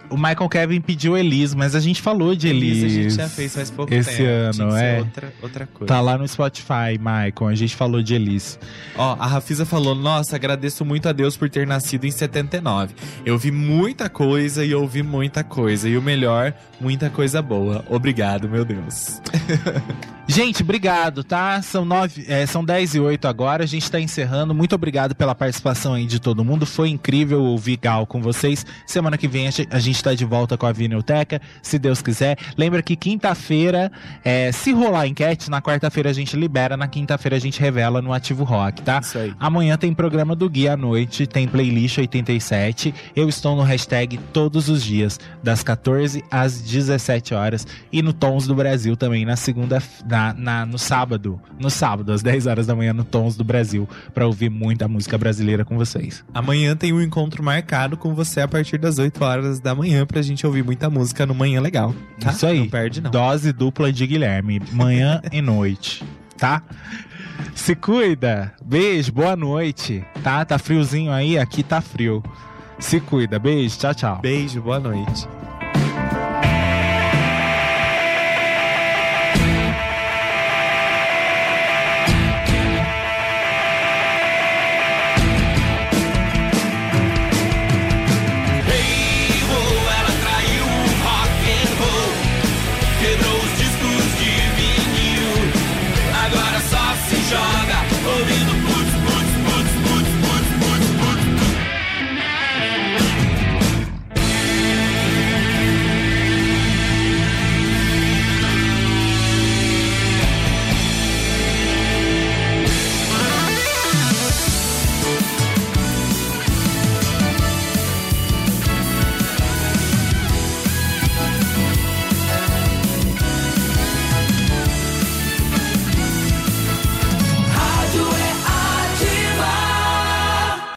o Michael Kevin pediu Elis, mas a gente falou de Elis. Isso a gente já fez faz pouco esse tempo. ano, que ser é. Outra, outra coisa. Tá lá no Spotify, Michael. A gente falou de Elis. Ó, a Rafisa falou: Nossa, agradeço muito a Deus por ter nascido em 79. Eu vi muita coisa e ouvi muita coisa. E o melhor, muita coisa boa. Obrigado, meu Deus. Gente, obrigado, tá? São, nove, é, são 10 e 8 agora, a gente tá encerrando. Muito obrigado pela participação aí de todo mundo. Foi incrível ouvir Gal com vocês. Semana que vem a gente tá de volta com a Vinilteca, se Deus quiser. Lembra que quinta-feira, é, se rolar enquete, na quarta-feira a gente libera, na quinta-feira a gente revela no Ativo Rock, tá? Isso aí. Amanhã tem programa do Guia à noite, tem playlist 87. Eu estou no hashtag todos os dias, das 14 às 17 horas. E no Tons do Brasil também, na segunda. Na na, no sábado, no sábado, às 10 horas da manhã, no Tons do Brasil, para ouvir muita música brasileira com vocês. Amanhã tem um encontro marcado com você a partir das 8 horas da manhã pra gente ouvir muita música no Manhã Legal. Tá? Isso aí. Não perde, não. Dose dupla de Guilherme, manhã e noite, tá? Se cuida. Beijo, boa noite. Tá? Tá friozinho aí? Aqui tá frio. Se cuida. Beijo, tchau, tchau. Beijo, boa noite.